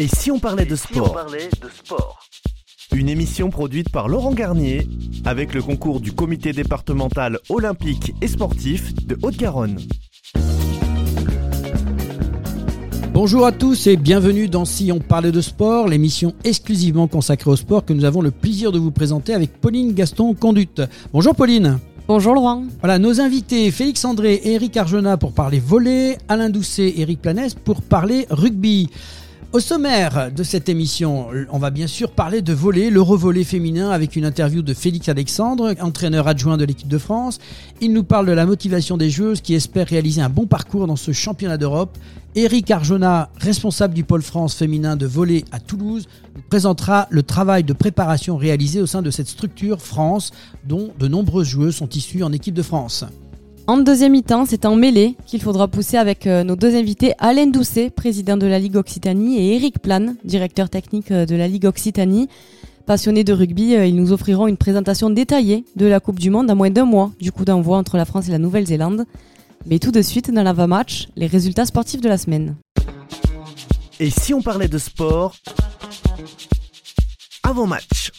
Et si on parlait de sport Une émission produite par Laurent Garnier avec le concours du comité départemental olympique et sportif de Haute-Garonne. Bonjour à tous et bienvenue dans Si on parlait de sport, l'émission exclusivement consacrée au sport que nous avons le plaisir de vous présenter avec Pauline Gaston Conduite. Bonjour Pauline. Bonjour Laurent. Voilà, nos invités Félix André et Eric Arjona pour parler volley, Alain Doucet et Eric Planès pour parler rugby. Au sommaire de cette émission, on va bien sûr parler de volley, le revolley féminin avec une interview de Félix Alexandre, entraîneur adjoint de l'équipe de France. Il nous parle de la motivation des joueuses qui espèrent réaliser un bon parcours dans ce championnat d'Europe. Eric Arjona, responsable du pôle France féminin de volley à Toulouse, nous présentera le travail de préparation réalisé au sein de cette structure France dont de nombreuses joueuses sont issues en équipe de France. En deuxième mi-temps, c'est en mêlée qu'il faudra pousser avec euh, nos deux invités, Alain Doucet, président de la Ligue Occitanie, et Eric Plan, directeur technique euh, de la Ligue Occitanie. Passionnés de rugby, euh, ils nous offriront une présentation détaillée de la Coupe du Monde à moins d'un mois du coup d'envoi entre la France et la Nouvelle-Zélande. Mais tout de suite, dans l'avant-match, les résultats sportifs de la semaine. Et si on parlait de sport Avant-match.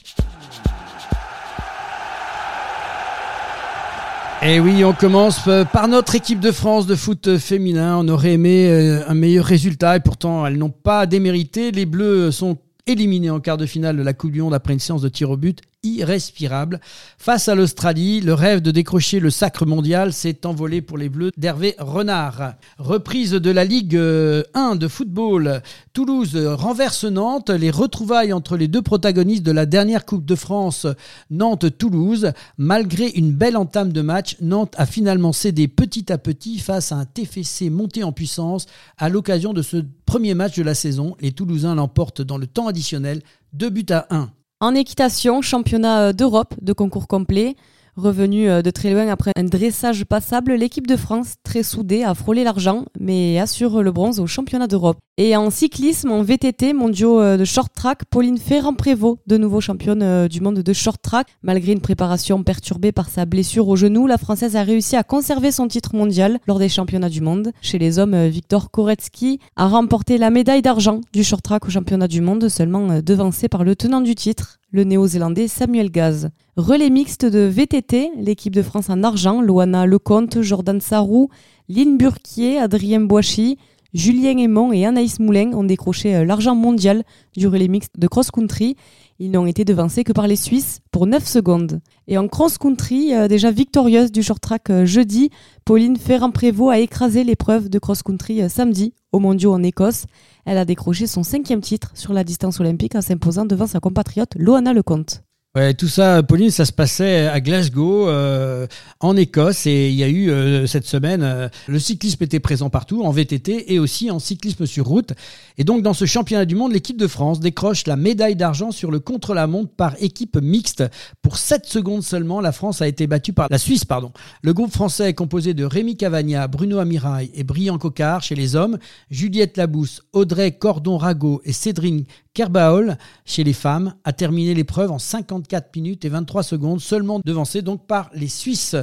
Et eh oui, on commence euh, par notre équipe de France de foot féminin. On aurait aimé euh, un meilleur résultat et pourtant elles n'ont pas démérité. Les Bleus sont éliminés en quart de finale de la Coupe du Monde après une séance de tir au but irrespirable. Face à l'Australie, le rêve de décrocher le sacre mondial s'est envolé pour les Bleus d'Hervé Renard. Reprise de la Ligue 1 euh, de football. Toulouse renverse Nantes. Les retrouvailles entre les deux protagonistes de la dernière Coupe de France, Nantes-Toulouse. Malgré une belle entame de match, Nantes a finalement cédé petit à petit face à un TFC monté en puissance à l'occasion de ce premier match de la saison. Les Toulousains l'emportent dans le temps additionnel, 2 buts à 1. En équitation, championnat euh, d'Europe de concours complet. Revenu euh, de très loin après un dressage passable, l'équipe de France, très soudée, a frôlé l'argent, mais assure le bronze au championnat d'Europe. Et en cyclisme, en VTT, mondiaux euh, de short track, Pauline Ferrand-Prévot, de nouveau championne euh, du monde de short track. Malgré une préparation perturbée par sa blessure au genou, la Française a réussi à conserver son titre mondial lors des championnats du monde. Chez les hommes, Victor Koretsky a remporté la médaille d'argent du short track au championnat du monde, seulement devancé par le tenant du titre, le néo-zélandais Samuel Gaz. Relais mixte de VTT, l'équipe de France en argent, Loana Lecomte, Jordan Sarrou, Lynn Burquier, Adrien Boichy, Julien Aymon et Anaïs Moulin ont décroché euh, l'argent mondial du relais mixte de cross-country. Ils n'ont été devancés que par les Suisses pour 9 secondes. Et en cross-country, euh, déjà victorieuse du short track euh, jeudi, Pauline Ferrand-Prévot a écrasé l'épreuve de cross-country samedi au mondiaux en Écosse. Elle a décroché son cinquième titre sur la distance olympique en s'imposant devant sa compatriote Loana Lecomte. Ouais, tout ça, Pauline, ça se passait à Glasgow, euh, en Écosse, et il y a eu euh, cette semaine, euh, le cyclisme était présent partout, en VTT et aussi en cyclisme sur route. Et donc, dans ce championnat du monde, l'équipe de France décroche la médaille d'argent sur le contre-la-montre par équipe mixte. Pour 7 secondes seulement, la France a été battue par la Suisse, pardon. Le groupe français est composé de Rémi Cavagna, Bruno Amirail et Brian Cocard chez les hommes, Juliette Labousse, Audrey Cordon-Rago et Cédrine Kerbaol, chez les femmes, a terminé l'épreuve en 54 minutes et 23 secondes, seulement devancé donc par les Suisses.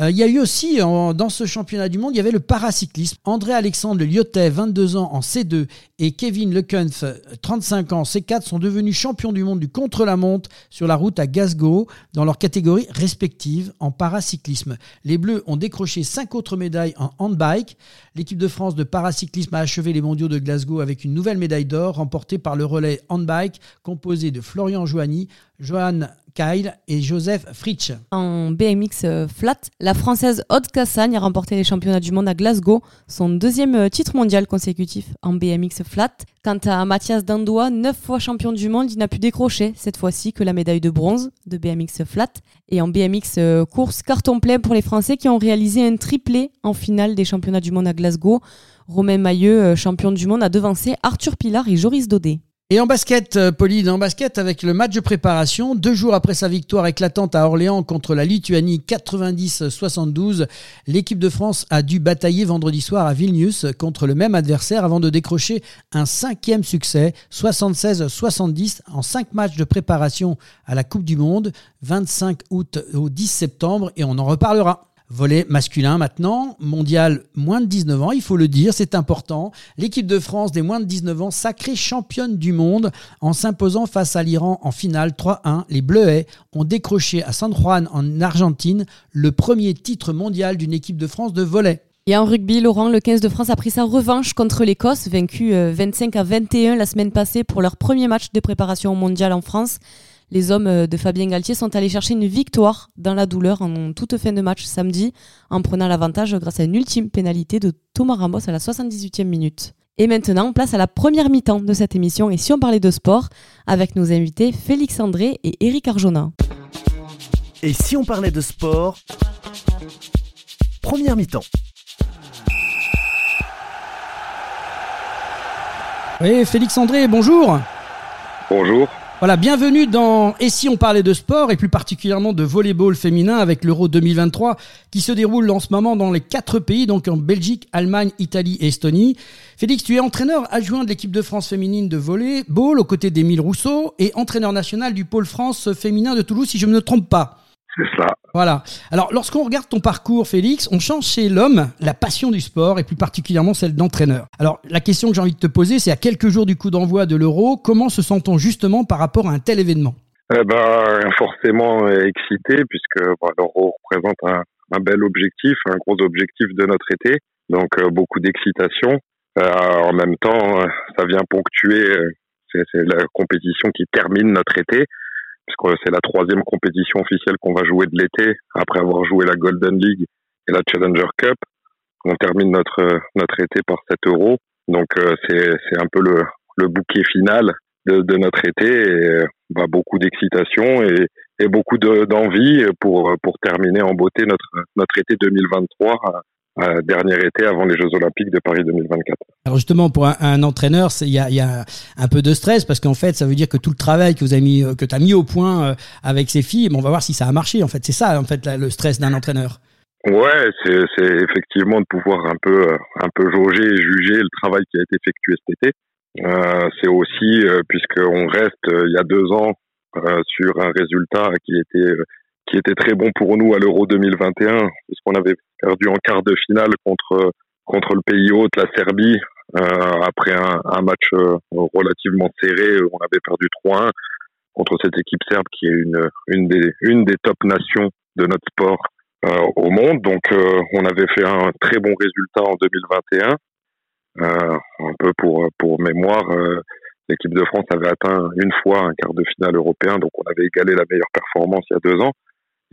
Euh, il y a eu aussi, dans ce championnat du monde, il y avait le paracyclisme. André-Alexandre Lyotet, 22 ans en C2, et Kevin Lekunf, 35 ans en C4, sont devenus champions du monde du contre-la-montre sur la route à Glasgow, dans leurs catégories respectives en paracyclisme. Les Bleus ont décroché 5 autres médailles en handbike. L'équipe de France de paracyclisme a achevé les mondiaux de Glasgow avec une nouvelle médaille d'or remportée par le relais handbike composé de Florian Joanny, Johan Kyle et Joseph Fritsch. En BMX euh, flat, la Française Aude Cassagne a remporté les championnats du monde à Glasgow, son deuxième euh, titre mondial consécutif en BMX flat. Quant à Mathias Dandois, neuf fois champion du monde, il n'a pu décrocher cette fois-ci que la médaille de bronze de BMX flat. Et en BMX euh, course, carton plein pour les Français qui ont réalisé un triplé en finale des championnats du monde à Glasgow. Romain Mailleux, champion du monde, a devancé Arthur Pilar et Joris Daudet. Et en basket, euh, Pauline, en basket avec le match de préparation, deux jours après sa victoire éclatante à Orléans contre la Lituanie 90-72, l'équipe de France a dû batailler vendredi soir à Vilnius contre le même adversaire avant de décrocher un cinquième succès, 76-70 en cinq matchs de préparation à la Coupe du Monde, 25 août au 10 septembre, et on en reparlera. Volet masculin maintenant, mondial moins de 19 ans, il faut le dire, c'est important. L'équipe de France des moins de 19 ans, sacrée championne du monde, en s'imposant face à l'Iran en finale 3-1. Les Bleuets ont décroché à San Juan en Argentine le premier titre mondial d'une équipe de France de volet. Et en rugby, Laurent, le 15 de France a pris sa revanche contre l'Écosse, vaincu 25 euh, à 21 la semaine passée pour leur premier match de préparation mondial en France. Les hommes euh, de Fabien Galtier sont allés chercher une victoire dans la douleur en toute fin de match samedi, en prenant l'avantage grâce à une ultime pénalité de Thomas Ramos à la 78e minute. Et maintenant, place à la première mi-temps de cette émission. Et si on parlait de sport, avec nos invités Félix André et Eric Arjona. Et si on parlait de sport Première mi-temps. Oui, Félix André, bonjour. Bonjour. Voilà, bienvenue dans Et si on parlait de sport et plus particulièrement de volleyball féminin avec l'Euro 2023 qui se déroule en ce moment dans les quatre pays, donc en Belgique, Allemagne, Italie et Estonie. Félix, tu es entraîneur adjoint de l'équipe de France féminine de volleyball aux côtés d'Émile Rousseau et entraîneur national du pôle France féminin de Toulouse, si je ne me trompe pas. C'est ça. Voilà. Alors, lorsqu'on regarde ton parcours, Félix, on change chez l'homme la passion du sport et plus particulièrement celle d'entraîneur. Alors, la question que j'ai envie de te poser, c'est à quelques jours du coup d'envoi de l'Euro, comment se sent-on justement par rapport à un tel événement? Eh ben, forcément excité puisque l'Euro représente un, bel objectif, un gros objectif de notre été. Donc, euh, beaucoup d'excitation. Euh, en même temps, euh, ça vient ponctuer, c'est la compétition qui termine notre été puisque c'est la troisième compétition officielle qu'on va jouer de l'été, après avoir joué la Golden League et la Challenger Cup. On termine notre notre été par 7 euros. Donc euh, c'est un peu le le bouquet final de, de notre été et bah, beaucoup d'excitation et, et beaucoup d'envie pour pour terminer en beauté notre notre été 2023 dernier été avant les Jeux Olympiques de Paris 2024. Alors justement, pour un, entraîneur, il y a, y a, un peu de stress parce qu'en fait, ça veut dire que tout le travail que vous avez mis, euh, que tu as mis au point euh, avec ces filles, on va voir si ça a marché. En fait, c'est ça, en fait, le stress d'un entraîneur. Ouais, c'est effectivement de pouvoir un peu, euh, un peu jauger et juger le travail qui a été effectué cet été. Euh, c'est aussi, puisqu'on reste il y a deux ans sur un résultat qui était qui était très bon pour nous à l'Euro 2021, puisqu'on avait perdu en quart de finale contre contre le pays hôte, la Serbie, euh, après un, match euh, relativement serré. On avait perdu 3-1 contre cette équipe serbe qui est une une des une des top nations de notre sport euh, au monde. Donc, on avait fait un très bon résultat en 2021. Euh, un peu pour pour mémoire, l'équipe de France avait atteint une fois un quart de finale européen, donc on avait égalé la meilleure performance il y a deux ans.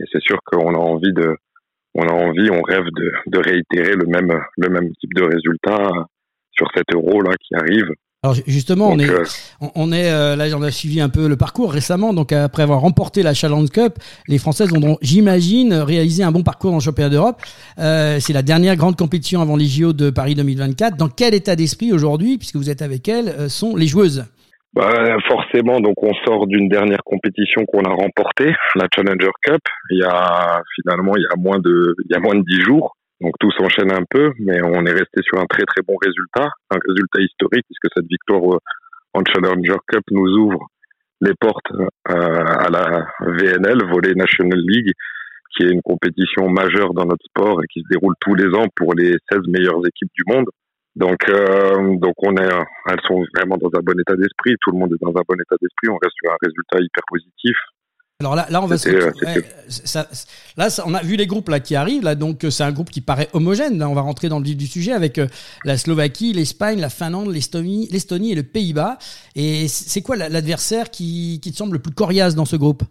Et c'est sûr qu'on a envie de, on a envie, on rêve de, de réitérer le même, le même type de résultat sur cet euro là qui arrive. Alors justement, on est, euh, on est euh, là, on a suivi un peu le parcours récemment. Donc après avoir remporté la Challenge Cup, les Françaises ont, j'imagine, réalisé un bon parcours dans le championnat d'Europe. Euh, c'est la dernière grande compétition avant les JO de Paris 2024. Dans quel état d'esprit aujourd'hui, puisque vous êtes avec elles, sont les joueuses? Bah, forcément, donc on sort d'une dernière compétition qu'on a remportée, la Challenger Cup. Il y a finalement il y a moins de il y a moins de dix jours, donc tout s'enchaîne un peu, mais on est resté sur un très très bon résultat, un résultat historique puisque cette victoire en Challenger Cup nous ouvre les portes euh, à la VNL, Volley National League, qui est une compétition majeure dans notre sport et qui se déroule tous les ans pour les 16 meilleures équipes du monde. Donc, euh, donc on est, elles sont vraiment dans un bon état d'esprit. Tout le monde est dans un bon état d'esprit. On reste sur un résultat hyper positif. Alors là, là on va se... ça, là, on a vu les groupes là qui arrivent. Là, donc c'est un groupe qui paraît homogène. Là, on va rentrer dans le vif du sujet avec euh, la Slovaquie, l'Espagne, la Finlande, l'Estonie, l'Estonie et le Pays-Bas. Et c'est quoi l'adversaire qui, qui te semble le plus coriace dans ce groupe?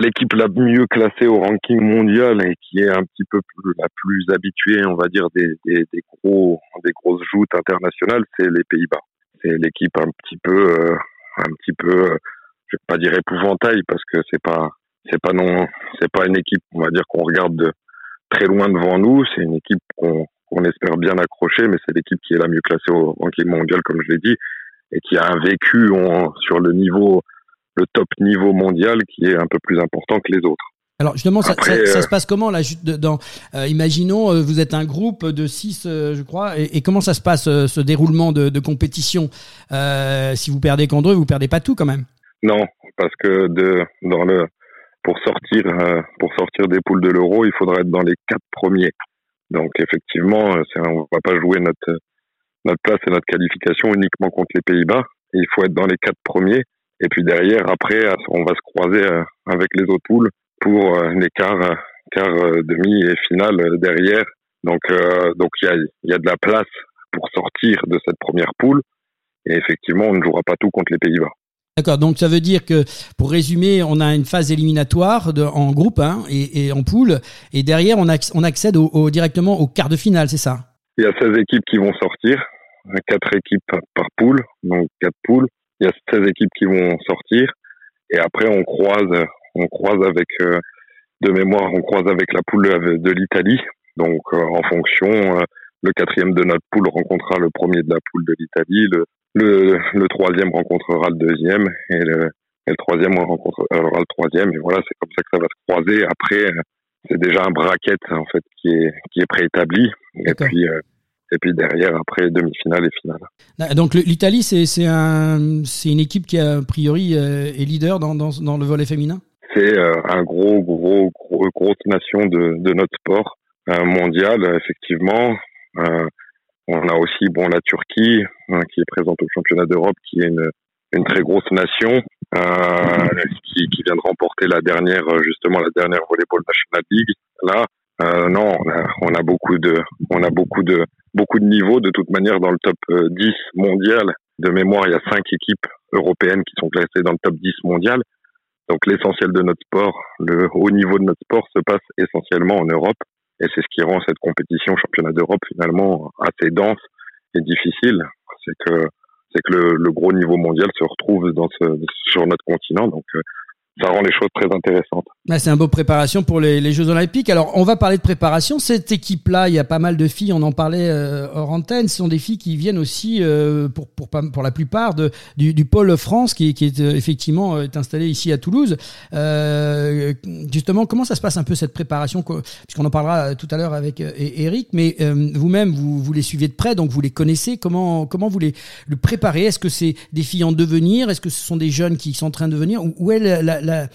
L'équipe la mieux classée au ranking mondial et qui est un petit peu la plus habituée, on va dire, des, des, des gros, des grosses joutes internationales, c'est les Pays-Bas. C'est l'équipe un petit peu, euh, un petit peu, euh, je vais pas dire épouvantail parce que c'est pas, c'est pas non, c'est pas une équipe, on va dire qu'on regarde de très loin devant nous. C'est une équipe qu'on qu'on espère bien accrocher, mais c'est l'équipe qui est la mieux classée au ranking mondial, comme je l'ai dit, et qui a un vécu sur le niveau le top niveau mondial qui est un peu plus important que les autres. Alors justement, ça, ça, euh, se passe comment là dans, euh, Imaginons, euh, vous êtes un groupe de six, je crois, et, et, comment ça se passe ce déroulement de, de compétition Si vous perdez contre eux, vous perdez pas tout quand même? Non, parce que de, dans le pour sortir pour sortir des poules de l'Euro, il faudra être dans les quatre premiers. Donc effectivement, on va pas jouer notre notre place et notre qualification uniquement contre les Pays-Bas. Il faut être dans les quatre premiers. Et puis derrière, après, on va se croiser avec les autres poules pour les quarts, quarts demi et finale derrière. Donc donc il y a y a de la place pour sortir de cette première poule. Et effectivement, on ne jouera pas tout contre les Pays-Bas. D'accord, donc ça veut dire que, pour résumer, on a une phase éliminatoire de, en groupe hein, et, en poule, et derrière, on, on accède au, directement au quart de finale, c'est ça? Il y a 16 équipes qui vont sortir, 4 équipes par poule, donc 4 poules. Il y a 16 équipes qui vont sortir, et après, on croise, on croise avec, euh, de mémoire, on croise avec la poule de l'Italie. Donc, euh, en fonction, euh, le quatrième de notre poule rencontrera le premier de la poule de l'Italie, le, le, le, troisième rencontrera le deuxième et le, et le troisième rencontrera le troisième. Et voilà, c'est comme ça que ça va se croiser. Après, c'est déjà un bracket en fait qui est qui est préétabli. Et puis euh, et puis derrière après demi-finale et finale. Donc l'Italie c'est un une équipe qui a, priori euh, est leader dans, dans dans le volet féminin? C'est euh, un gros gros gros grosse nation de de notre sport mondial effectivement. On a aussi bon la Turquie hein, qui est présente au championnat d'Europe, qui est une, une très grosse nation euh, qui, qui, vient de remporter la dernière justement la dernière volleyball national league. Là, euh, non, on a, on a, beaucoup de on a beaucoup de beaucoup de niveaux de toute manière dans le top 10 euh, mondial. De mémoire, il y a cinq équipes européennes qui sont classées dans le top 10 mondial. Donc l'essentiel de notre sport, le haut niveau de notre sport se passe essentiellement en Europe. Et c'est ce qui rend cette compétition championnat d'Europe finalement assez dense et difficile. C'est que c'est que le, gros niveau mondial se retrouve sur notre continent. Euh, ça rend les choses très intéressantes. Bah, c'est un beau préparation pour les, Jeux Olympiques. Alors, on va parler de préparation. Cette équipe-là, il y a pas mal de filles, on en parlait euh, hors antenne, ce sont des filles qui viennent aussi, euh, pour, pour, la plupart, de, du, pôle France, qui, est euh, effectivement est installé ici à Toulouse. Euh, justement, comment ça se passe un peu cette préparation Puisqu'on en parlera tout à l'heure avec Eric, mais vous-même, vous, vous les suivez de près, donc vous les connaissez. Comment, comment vous les, le préparez? Est-ce que c'est des filles en devenir? Est-ce que ce sont des jeunes qui sont en train de devenir? Où est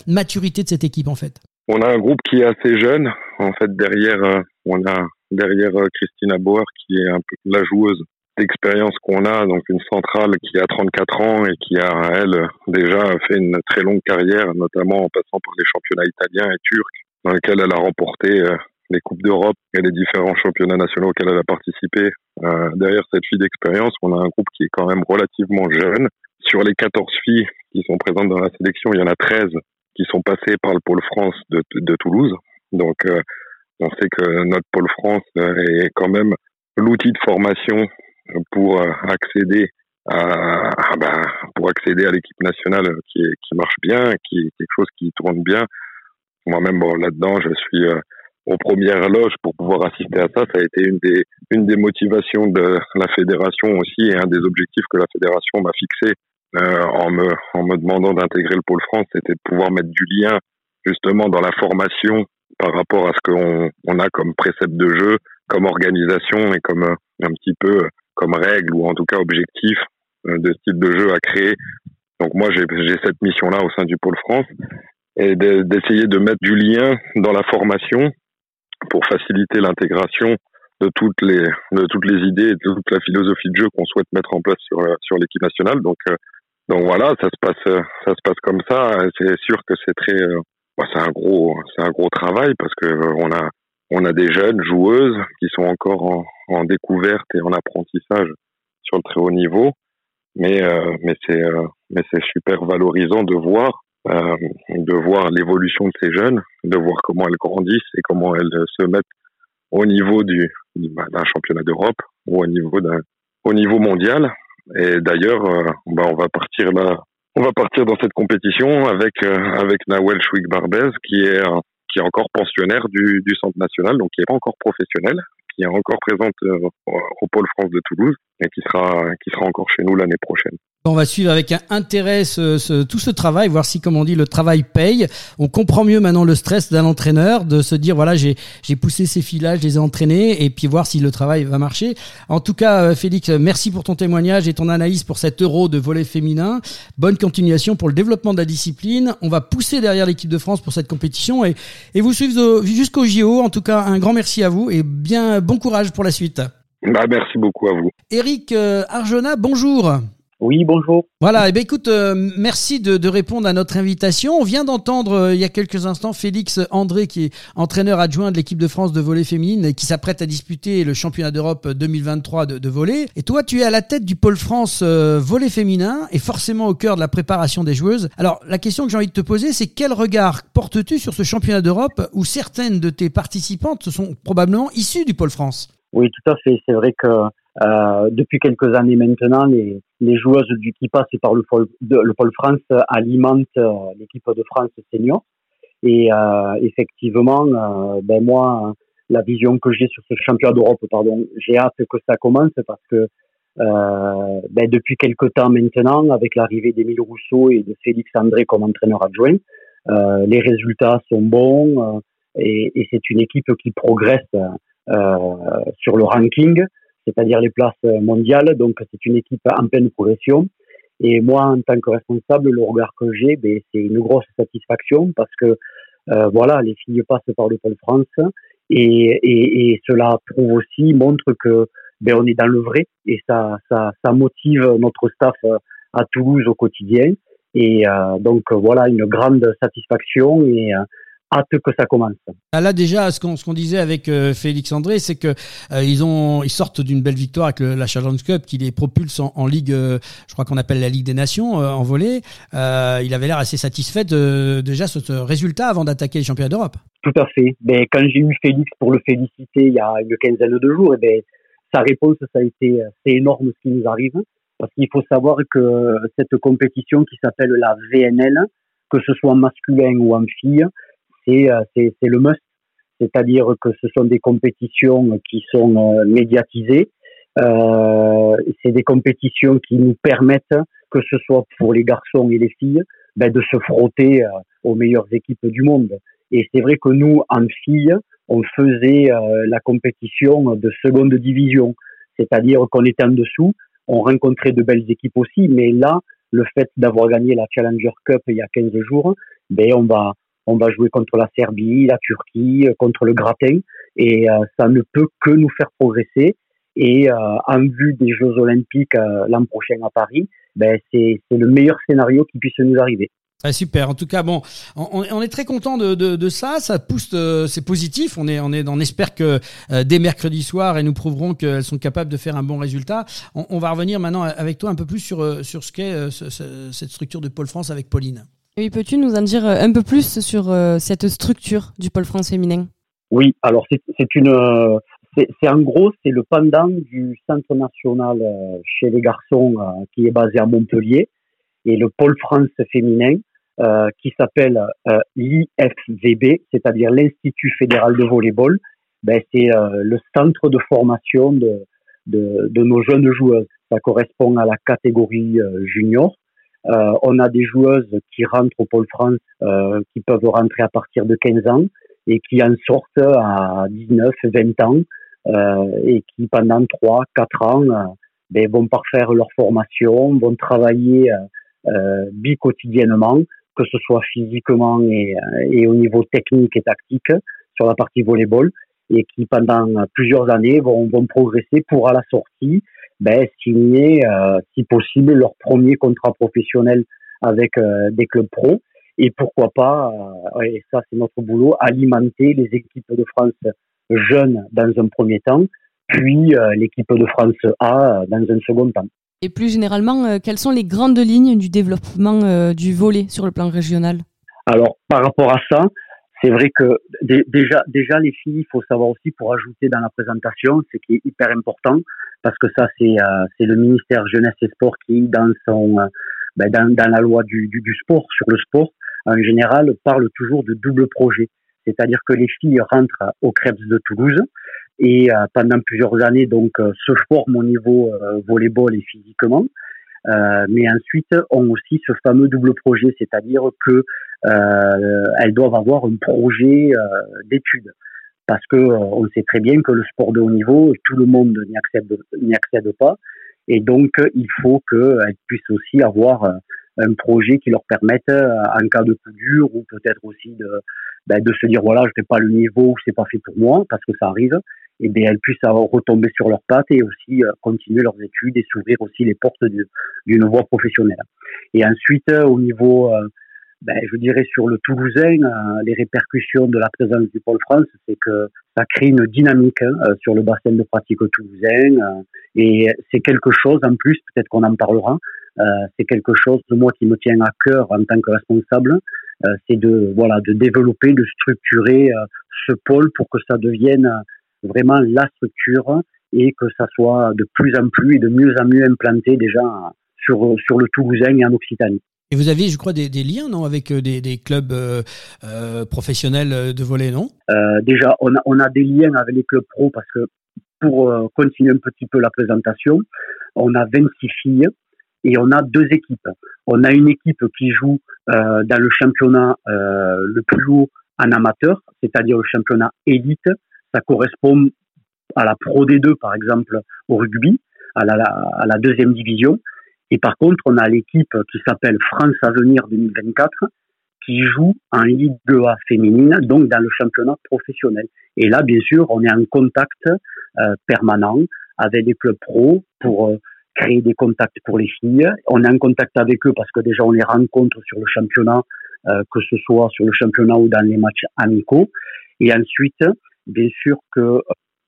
maturité de cette équipe en fait On a un groupe qui est assez jeune. En fait, derrière, euh, on a derrière euh, Christina Bauer qui est la joueuse d'expérience qu'on a, donc une centrale qui a 34 ans et qui a, elle, déjà fait une très longue carrière, notamment en passant par les championnats italiens et turcs, dans lesquels elle a remporté euh, les Coupes d'Europe et les différents championnats nationaux auxquels elle a participé. derrière cette fille d'expérience, on a un groupe qui est quand même relativement jeune. Sur les 14 filles qui sont présentes dans la sélection, il y en a 13 qui sont passés par le pôle France de, Toulouse. Donc, euh, on sait que notre pôle France euh, est quand même l'outil de formation pour euh, accéder à, ben, pour accéder à l'équipe nationale qui, marche bien, qui est quelque chose qui tourne bien. Moi-même, là-dedans, je suis aux premières loges pour pouvoir assister à ça. Ça a été une des, une des motivations de la fédération aussi et un des objectifs que la fédération m'a fixé euh, en me en me demandant d'intégrer le pôle France, c'était de pouvoir mettre du lien justement dans la formation par rapport à ce qu'on on a comme précepte de jeu, comme organisation et comme euh, un petit peu comme règle ou en tout cas objectif euh, de ce type de jeu à créer. Donc moi j'ai cette mission là au sein du pôle France et d'essayer de mettre du lien dans la formation pour faciliter l'intégration de toutes les de toutes les idées et de toute la philosophie de jeu qu'on souhaite mettre en place sur sur l'équipe nationale. Donc donc voilà, ça se passe, ça se passe comme ça. C'est sûr que c'est très, euh, bah, c'est un gros, c'est un gros travail parce que euh, on a, on a des jeunes joueuses qui sont encore en, découverte et en apprentissage sur le très haut niveau. Mais, euh, mais c'est, mais c'est super valorisant de voir, de voir l'évolution de ces jeunes, de voir comment elles grandissent et comment elles se mettent au niveau du, bah, d'un championnat d'Europe ou au niveau d'un, au niveau mondial. Et d'ailleurs, euh, bah, on va partir là, on va partir dans cette compétition avec euh, avec Nawel Chouik Barbez, qui est qui est encore pensionnaire du, du centre national, donc qui est pas encore professionnel, qui est encore présente euh, au pôle France de Toulouse et qui sera qui sera encore chez nous l'année prochaine. On va suivre avec intérêt ce, tout ce travail, voir si, comme on dit, le travail paye. On comprend mieux maintenant le stress d'un entraîneur, de se dire, voilà, j'ai poussé ces filles-là, je les ai entraînées, et puis voir si le travail va marcher. En tout cas, euh, Félix, merci pour ton témoignage et ton analyse pour cet euro de volet féminin. Bonne continuation pour le développement de la discipline. On va pousser derrière l'équipe de France pour cette compétition et, et vous suivre jusqu'au JO. En tout cas, un grand merci à vous et bien bon courage pour la suite. Bah, merci beaucoup à vous. Eric euh, Arjona, bonjour. Oui, bonjour. Voilà, et eh bien écoute, euh, merci de, répondre à notre invitation. On vient d'entendre euh, il y a quelques instants Félix André, qui est entraîneur adjoint de l'équipe de France de volley féminine et qui s'apprête à disputer le championnat d'Europe 2023 de, de volley. Et toi, tu es à la tête du pôle France euh, volley féminin et forcément au cœur de la préparation des joueuses. Alors, la question que j'ai envie de te poser, c'est quel regard portes-tu sur ce championnat d'Europe où certaines de tes participantes sont probablement issues du pôle France? Oui, tout à fait. C'est vrai que euh, depuis quelques années maintenant, les, les joueuses du qui passent par le pôle, le pôle France alimentent euh, l'équipe de France senior. Et euh, effectivement, euh, ben moi, la vision que j'ai sur ce championnat d'Europe, pardon, j'ai hâte que ça commence parce que ben depuis quelques temps maintenant, avec l'arrivée d'Émile Rousseau et de Félix André comme entraîneur adjoint, les résultats sont bons et c'est une équipe qui progresse sur le ranking c'est-à-dire les places mondiales. Donc c'est une équipe en pleine progression. Et moi, en tant que responsable, le regard que j'ai, ben, c'est une grosse satisfaction parce que euh, voilà, les filles passent par le Pôle France et, et, et, cela prouve aussi, montre que ben, on est dans le vrai et ça, ça, ça motive notre staff à Toulouse au quotidien. Et euh, donc voilà, une grande satisfaction et euh, hâte que ça commence. Ah, là déjà, ce qu'on qu'on disait avec euh, Félix André, c'est que euh, ils ont ils sortent d'une belle victoire avec la Challenge Cup qui les propulse en, Ligue, euh, je crois qu'on appelle la Ligue des Nations en volée. il avait l'air assez satisfait de déjà ce, résultat avant d'attaquer les championnats d'Europe. Tout à fait. Mais ben, quand j'ai eu Félix pour le féliciter il y a une quinzaine de jours, et eh ben, sa réponse ça a été c'est énorme ce qui nous arrive parce qu'il faut savoir que cette compétition qui s'appelle la VNL, que ce soit masculin ou en fille, c'est le must. C'est-à-dire que ce sont des compétitions qui sont euh, médiatisées. Euh, c'est des compétitions qui nous permettent, que ce soit pour les garçons et les filles, ben, de se frotter aux meilleures équipes du monde. Et c'est vrai que nous, en filles, on faisait la compétition de seconde division. C'est-à-dire qu'on était en dessous, on rencontrait de belles équipes aussi, mais là, le fait d'avoir gagné la Challenger Cup il y a 15 jours, ben on va on va jouer contre la Serbie, la Turquie, euh, contre le gratin, et euh, ça ne peut que nous faire progresser. Et euh, en vue des Jeux Olympiques l'an prochain à Paris, ben c'est le meilleur scénario qui puisse nous arriver. Ah, super. En tout cas, bon, on, est très content de, ça. Ça pousse, c'est positif. On est, on est, on espère que dès mercredi soir, elles nous prouveront qu'elles sont capables de faire un bon résultat. On, va revenir maintenant avec toi un peu plus sur sur ce qu'est cette structure de Pôle France avec Pauline. Oui, peux-tu nous en dire euh, un peu plus sur euh, cette structure du pôle France féminin? Oui, alors c'est une, euh, c'est en gros c'est le pendant du Centre national chez les garçons qui est basé à Montpellier et le pôle France féminin qui s'appelle l'IFVB, c'est-à-dire l'Institut fédéral de volleyball. Ben, c'est le centre de formation de, de, de, nos jeunes joueuses. Ça correspond à la catégorie junior euh, on a des joueuses qui rentrent au Pôle France, euh, qui peuvent rentrer à partir de 15 ans et qui en sortent à 19, 20 ans euh, et qui pendant 3, 4 ans euh, ben, vont parfaire leur formation, vont travailler euh, bi-quotidiennement, que ce soit physiquement et, et, au niveau technique et tactique sur la partie volleyball et qui pendant plusieurs années vont, vont progresser pour à la sortie ben, signer, euh, si possible, leur premier contrat professionnel avec euh, des clubs pro. Et pourquoi pas, euh, et ça c'est notre boulot, alimenter les équipes de France jeunes dans un premier temps, puis l'équipe de France A dans un second temps. Et plus généralement, quelles sont les grandes lignes du développement du volet sur le plan régional? Alors, par rapport à ça, c'est vrai que déjà, déjà les filles, il faut savoir aussi pour ajouter dans la présentation, ce qui est hyper important, parce que ça c'est euh, c'est le ministère jeunesse et sport qui dans son euh, ben, dans, dans, la loi du, du, du, sport sur le sport en général parle toujours de double projet, c'est-à-dire que les filles rentrent au Krebs de Toulouse et euh, pendant plusieurs années donc se forment au niveau volleyball et physiquement mais ensuite ont aussi ce fameux double projet, c'est-à-dire que elles doivent avoir un projet d'études. Parce que on sait très bien que le sport de haut niveau, tout le monde n'y accède, accède pas, et donc il faut qu'elles puissent aussi avoir un projet qui leur permette, en cas de coup dur, ou peut-être aussi de, ben, de se dire voilà, je fais pas le niveau, c'est pas fait pour moi, parce que ça arrive, et bien elles puissent retomber sur leurs pattes et aussi euh, continuer leurs études et s'ouvrir aussi les portes d'une voie professionnelle. Et ensuite, euh, au niveau, euh, ben, je dirais sur le Toulousain, les répercussions de la présence du Pôle France, c'est que ça crée une dynamique hein, sur le bassin de pratique toulousain, et c'est quelque chose en plus, peut-être qu'on en parlera, c'est quelque chose de moi qui me tient à cœur en tant que responsable, c'est de voilà de développer, de structurer ce pôle pour que ça devienne vraiment la structure et que ça soit de plus en plus et de mieux en mieux implanté déjà sur, sur le Toulousain et en Occitanie. Et vous aviez, je crois, des, des liens, non, avec euh, des, des clubs euh, euh, professionnels de volley, non? Euh, Déjà, on a, on a des liens avec les clubs pro parce que pour continuer un petit peu la présentation, on a 26 filles et on a deux équipes. On a une équipe qui joue dans le championnat le plus haut en amateur, c'est-à-dire le championnat élite, ça correspond à la Pro D2, par exemple, au rugby, à la, à la deuxième division. Et par contre, on a l'équipe qui s'appelle France Avenir 2024, qui joue en Ligue 2A féminine, donc dans le championnat professionnel. Et là, bien sûr, on est en contact euh, permanent avec des clubs pro pour euh, créer des contacts pour les filles. On est en contact avec eux parce que déjà on les rencontre sur le championnat, euh, que ce soit sur le championnat ou dans les matchs amicaux. Et ensuite, bien sûr que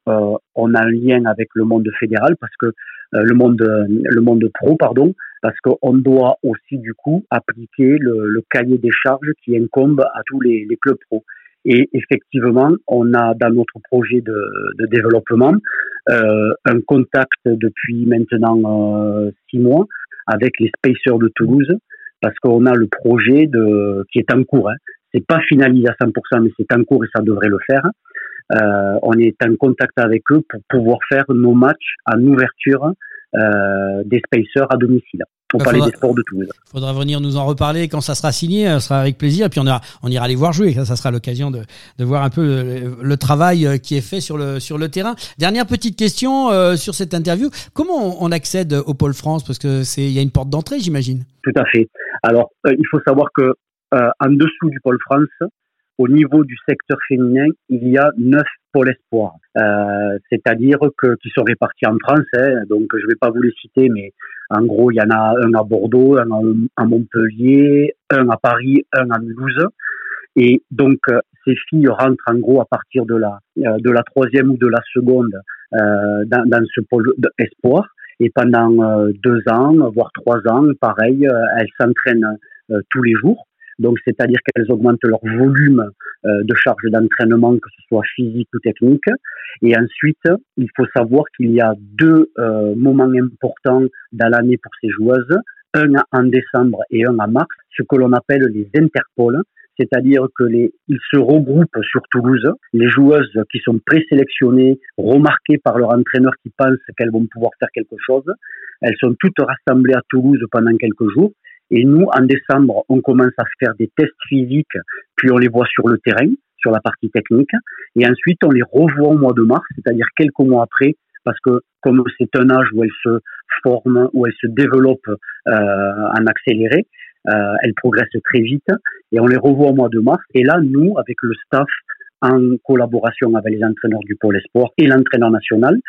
euh, on a un lien avec le monde fédéral parce que euh, le monde le monde pro pardon parce qu'on doit aussi du coup appliquer le, cahier des charges qui incombe à tous les, clubs pro et effectivement on a dans notre projet de, développement euh, un contact depuis maintenant six mois avec les Spacers de Toulouse parce qu'on a le projet de qui est en cours hein. c'est pas finalisé à 100% mais c'est en cours et ça devrait le faire euh, on est en contact avec eux pour pouvoir faire nos matchs en ouverture euh, des Spacers à domicile. Pour parler des sports de Toulouse. Il faudra venir nous en reparler quand ça sera signé, ça sera avec plaisir. Et puis on, ira, on ira les voir jouer. Ça, ça sera l'occasion de, de, voir un peu le, travail euh, qui est fait sur le, sur le terrain. Dernière petite question euh, sur cette interview. Comment on, accède au Pôle France? Parce que c'est il y a une porte d'entrée, j'imagine. Tout à fait. Alors, euh, il faut savoir que en dessous du Pôle France, au niveau du secteur féminin, il y a neuf pôles espoirs, euh, c'est-à-dire que qui sont répartis en France. Hein, donc je ne vais pas vous les citer, mais en gros il y en a un à Bordeaux, un à Montpellier, un à Paris, un à Mulhouse. Et donc euh, ces filles rentrent en gros à partir de la euh, de la troisième ou de la seconde euh, dans, dans, ce pôle espoir. Et pendant deux ans, voire trois ans, pareil, elles s'entraînent tous les jours. Donc, c'est-à-dire qu'elles augmentent leur volume euh, de charge d'entraînement, que ce soit physique ou technique. Et ensuite, il faut savoir qu'il y a deux euh, moments importants dans l'année pour ces joueuses, un en décembre et un en mars, ce que l'on appelle les interpoles. C'est-à-dire que les, ils se regroupent sur Toulouse. Les joueuses qui sont présélectionnées, remarquées par leur entraîneur qui pense qu'elles vont pouvoir faire quelque chose, elles sont toutes rassemblées à Toulouse pendant quelques jours et nous, en décembre, on commence à faire des tests physiques, puis on les voit sur le terrain, sur la partie technique. Et ensuite, on les revoit au mois de mars, c'est-à-dire quelques mois après, parce que comme c'est un âge où elles se forment, où elles se développent euh, en accéléré, euh, elles progressent très vite. Et on les revoit au mois de mars. Et là, nous, avec le staff, en collaboration avec les entraîneurs du pôle espoir et l'entraîneur national,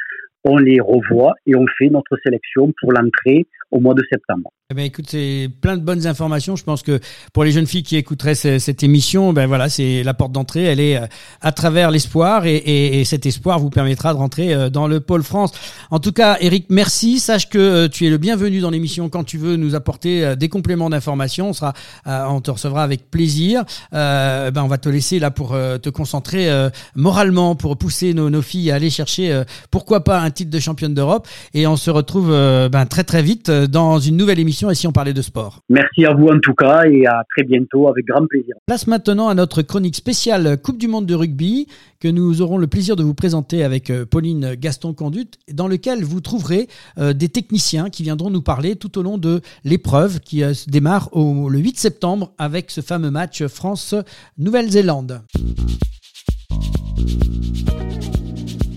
on les revoit et on fait notre sélection pour l'entrée au mois de septembre. Eh ben, écoute, c'est plein de bonnes informations. Je pense que pour les jeunes filles qui écouteraient cette émission, ben voilà, c'est la porte d'entrée. Elle est euh, à travers l'espoir et, et, cet espoir vous permettra de rentrer euh, dans le pôle France. En tout cas, Eric, merci. Sache que euh, tu es le bienvenu dans l'émission quand tu veux nous apporter des compléments d'informations. On sera, on te recevra avec plaisir. Ben on va te laisser là pour te concentrer moralement, pour pousser nos, nos, filles à aller chercher, pourquoi pas un titre de championne d'Europe. Et on se retrouve ben très très vite dans une nouvelle émission et si on parlait de sport. Merci à vous en tout cas et à très bientôt avec grand plaisir. Place maintenant à notre chronique spéciale Coupe du Monde de rugby que nous aurons le plaisir de vous présenter avec euh, Pauline Gaston-Conduit, dans lequel vous trouverez euh, des techniciens qui viendront nous parler tout au long de l'épreuve qui se démarre au, le 8 septembre avec ce fameux match France-Nouvelle-Zélande.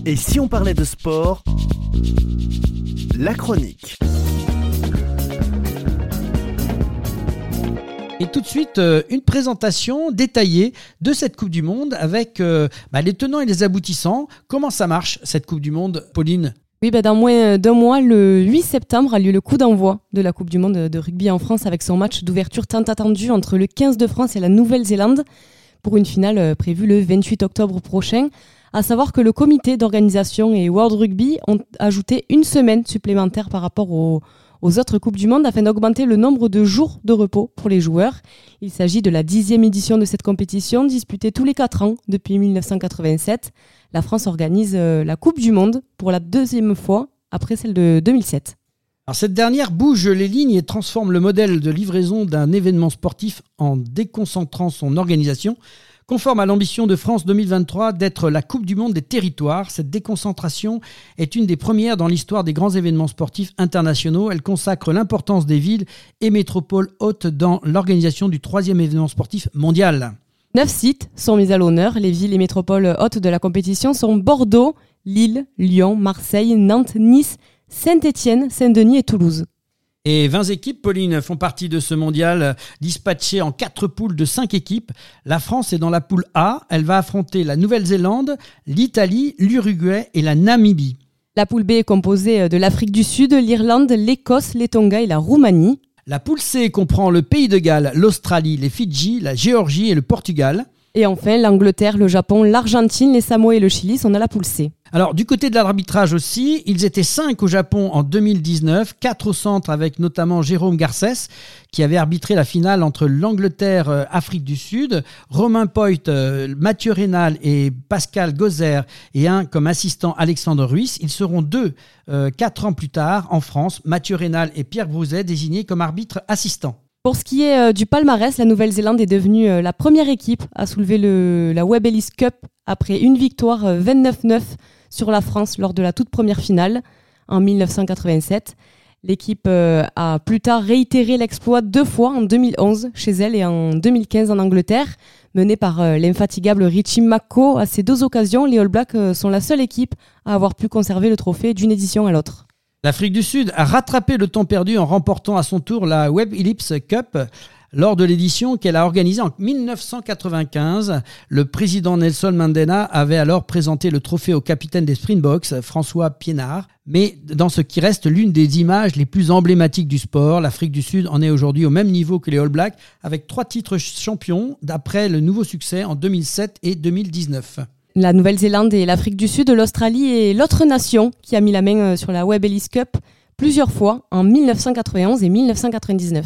Et si on parlait de sport? La chronique. Et tout de suite, euh, une présentation détaillée de cette Coupe du Monde avec euh, bah, les tenants et les aboutissants. Comment ça marche, cette Coupe du Monde, Pauline? Oui, bah dans moins d'un mois, le 8 septembre, a lieu le coup d'envoi de la Coupe du Monde de rugby en France avec son match d'ouverture tant attendu entre le 15 de France et la Nouvelle-Zélande pour une finale euh, prévue le 28 octobre prochain. À savoir que le comité d'organisation et World Rugby ont ajouté une semaine supplémentaire par rapport aux, autres Coupes du Monde afin d'augmenter le nombre de jours de repos pour les joueurs. Il s'agit de la dixième édition de cette compétition disputée tous les quatre ans depuis 1987. La France organise euh, la Coupe du Monde pour la deuxième fois après celle de 2007. Alors cette dernière bouge les lignes et transforme le modèle de livraison d'un événement sportif en déconcentrant son organisation Conforme à l'ambition de France 2023 d'être la Coupe du Monde des territoires, cette déconcentration est une des premières dans l'histoire des grands événements sportifs internationaux. Elle consacre l'importance des villes et métropoles hautes dans l'organisation du troisième événement sportif mondial. Neuf sites sont mis à l'honneur. Les villes et métropoles hautes de la compétition sont Bordeaux, Lille, Lyon, Marseille, Nantes, Nice, Saint-Étienne, Saint-Denis et Toulouse. Et 20 équipes, Pauline, font partie de ce mondial dispatché en quatre poules de 5 équipes. La France est dans la poule A. Elle va affronter la Nouvelle-Zélande, l'Italie, l'Uruguay et la Namibie. La poule B est composée de l'Afrique du Sud, l'Irlande, l'Écosse, les Tonga et la Roumanie. La poule C comprend le Pays de Galles, l'Australie, les Fidji, la Géorgie et le Portugal. Et enfin, l'Angleterre, le Japon, l'Argentine, les Samoa et le Chili sont dans la poule C. Alors, du côté de l'arbitrage aussi, ils étaient 5 au Japon en 2019, 4 au centre avec notamment Jérôme Garcès, qui avait arbitré la finale entre l'Angleterre, euh, Afrique du Sud, Romain Poit, euh, Mathieu Rénal et Pascal Gozer, et un comme assistant Alexandre Ruiz. Ils seront deux, 4 euh, ans plus tard, en France, Mathieu Rénal et Pierre Brouzet désignés comme arbitres assistants. Pour ce qui est du palmarès, la Nouvelle-Zélande est devenue la première équipe à soulever le, la Web Ellis Cup après une victoire 29-9 sur la France lors de la toute première finale en 1987. L'équipe euh, a plus tard réitéré l'exploit deux fois en 2011 chez elle et en 2015 en Angleterre, menée par euh, l'infatigable Richie Mako. À ces deux occasions, les All Blacks euh, sont la seule équipe à avoir pu conserver le trophée d'une édition à l'autre. L'Afrique du Sud a rattrapé le temps perdu en remportant à son tour la Web Ellipse Cup. Lors de l'édition qu'elle a organisée en 1995, le président Nelson Mandela avait alors présenté le trophée au capitaine des Springboks, François Pienard. Mais dans ce qui reste l'une des images les plus emblématiques du sport, l'Afrique du Sud en est aujourd'hui au même niveau que les All Blacks, avec trois titres champions d'après le nouveau succès en 2007 et 2019. La Nouvelle-Zélande et l'Afrique du Sud, l'Australie et l'autre nation qui a mis la main euh, sur la Web Ellis Cup plusieurs fois en 1991 et 1999.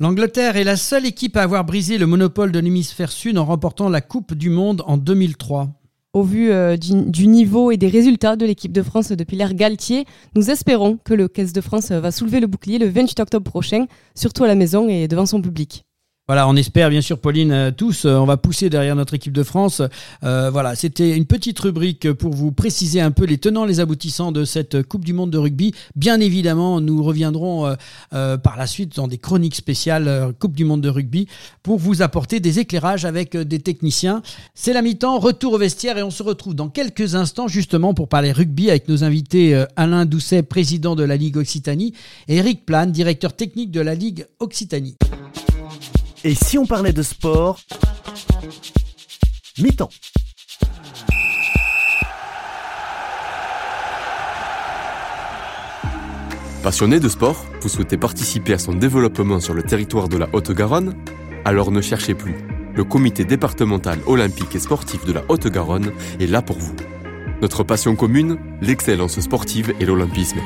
L'Angleterre est la seule équipe à avoir brisé le monopole de l'hémisphère sud en remportant la Coupe du Monde en 2003. Au vu euh, du, niveau et des résultats de l'équipe de France depuis l'ère Galtier, nous espérons que le Caisse de France va soulever le bouclier le 28 octobre prochain, surtout à la maison et devant son public. Voilà, on espère bien sûr, Pauline, euh, tous, euh, on va pousser derrière notre équipe de France. Euh, voilà, c'était une petite rubrique pour vous préciser un peu les tenants, les aboutissants de cette Coupe du Monde de rugby. Bien évidemment, nous reviendrons par la suite dans des chroniques spéciales Coupe du Monde de rugby pour vous apporter des éclairages avec des techniciens. C'est la mi-temps, retour au vestiaire et on se retrouve dans quelques instants justement pour parler rugby avec nos invités Alain Doucet, président de la Ligue Occitanie, et Eric Plane, directeur technique de la Ligue Occitanie. Et si on parlait de sport Mi-temps. Passionné de sport, vous souhaitez participer à son développement sur le territoire de la Haute-Garonne Alors ne cherchez plus. Le comité départemental olympique et sportif de la Haute-Garonne est là pour vous. Notre passion commune, l'excellence sportive et l'olympisme.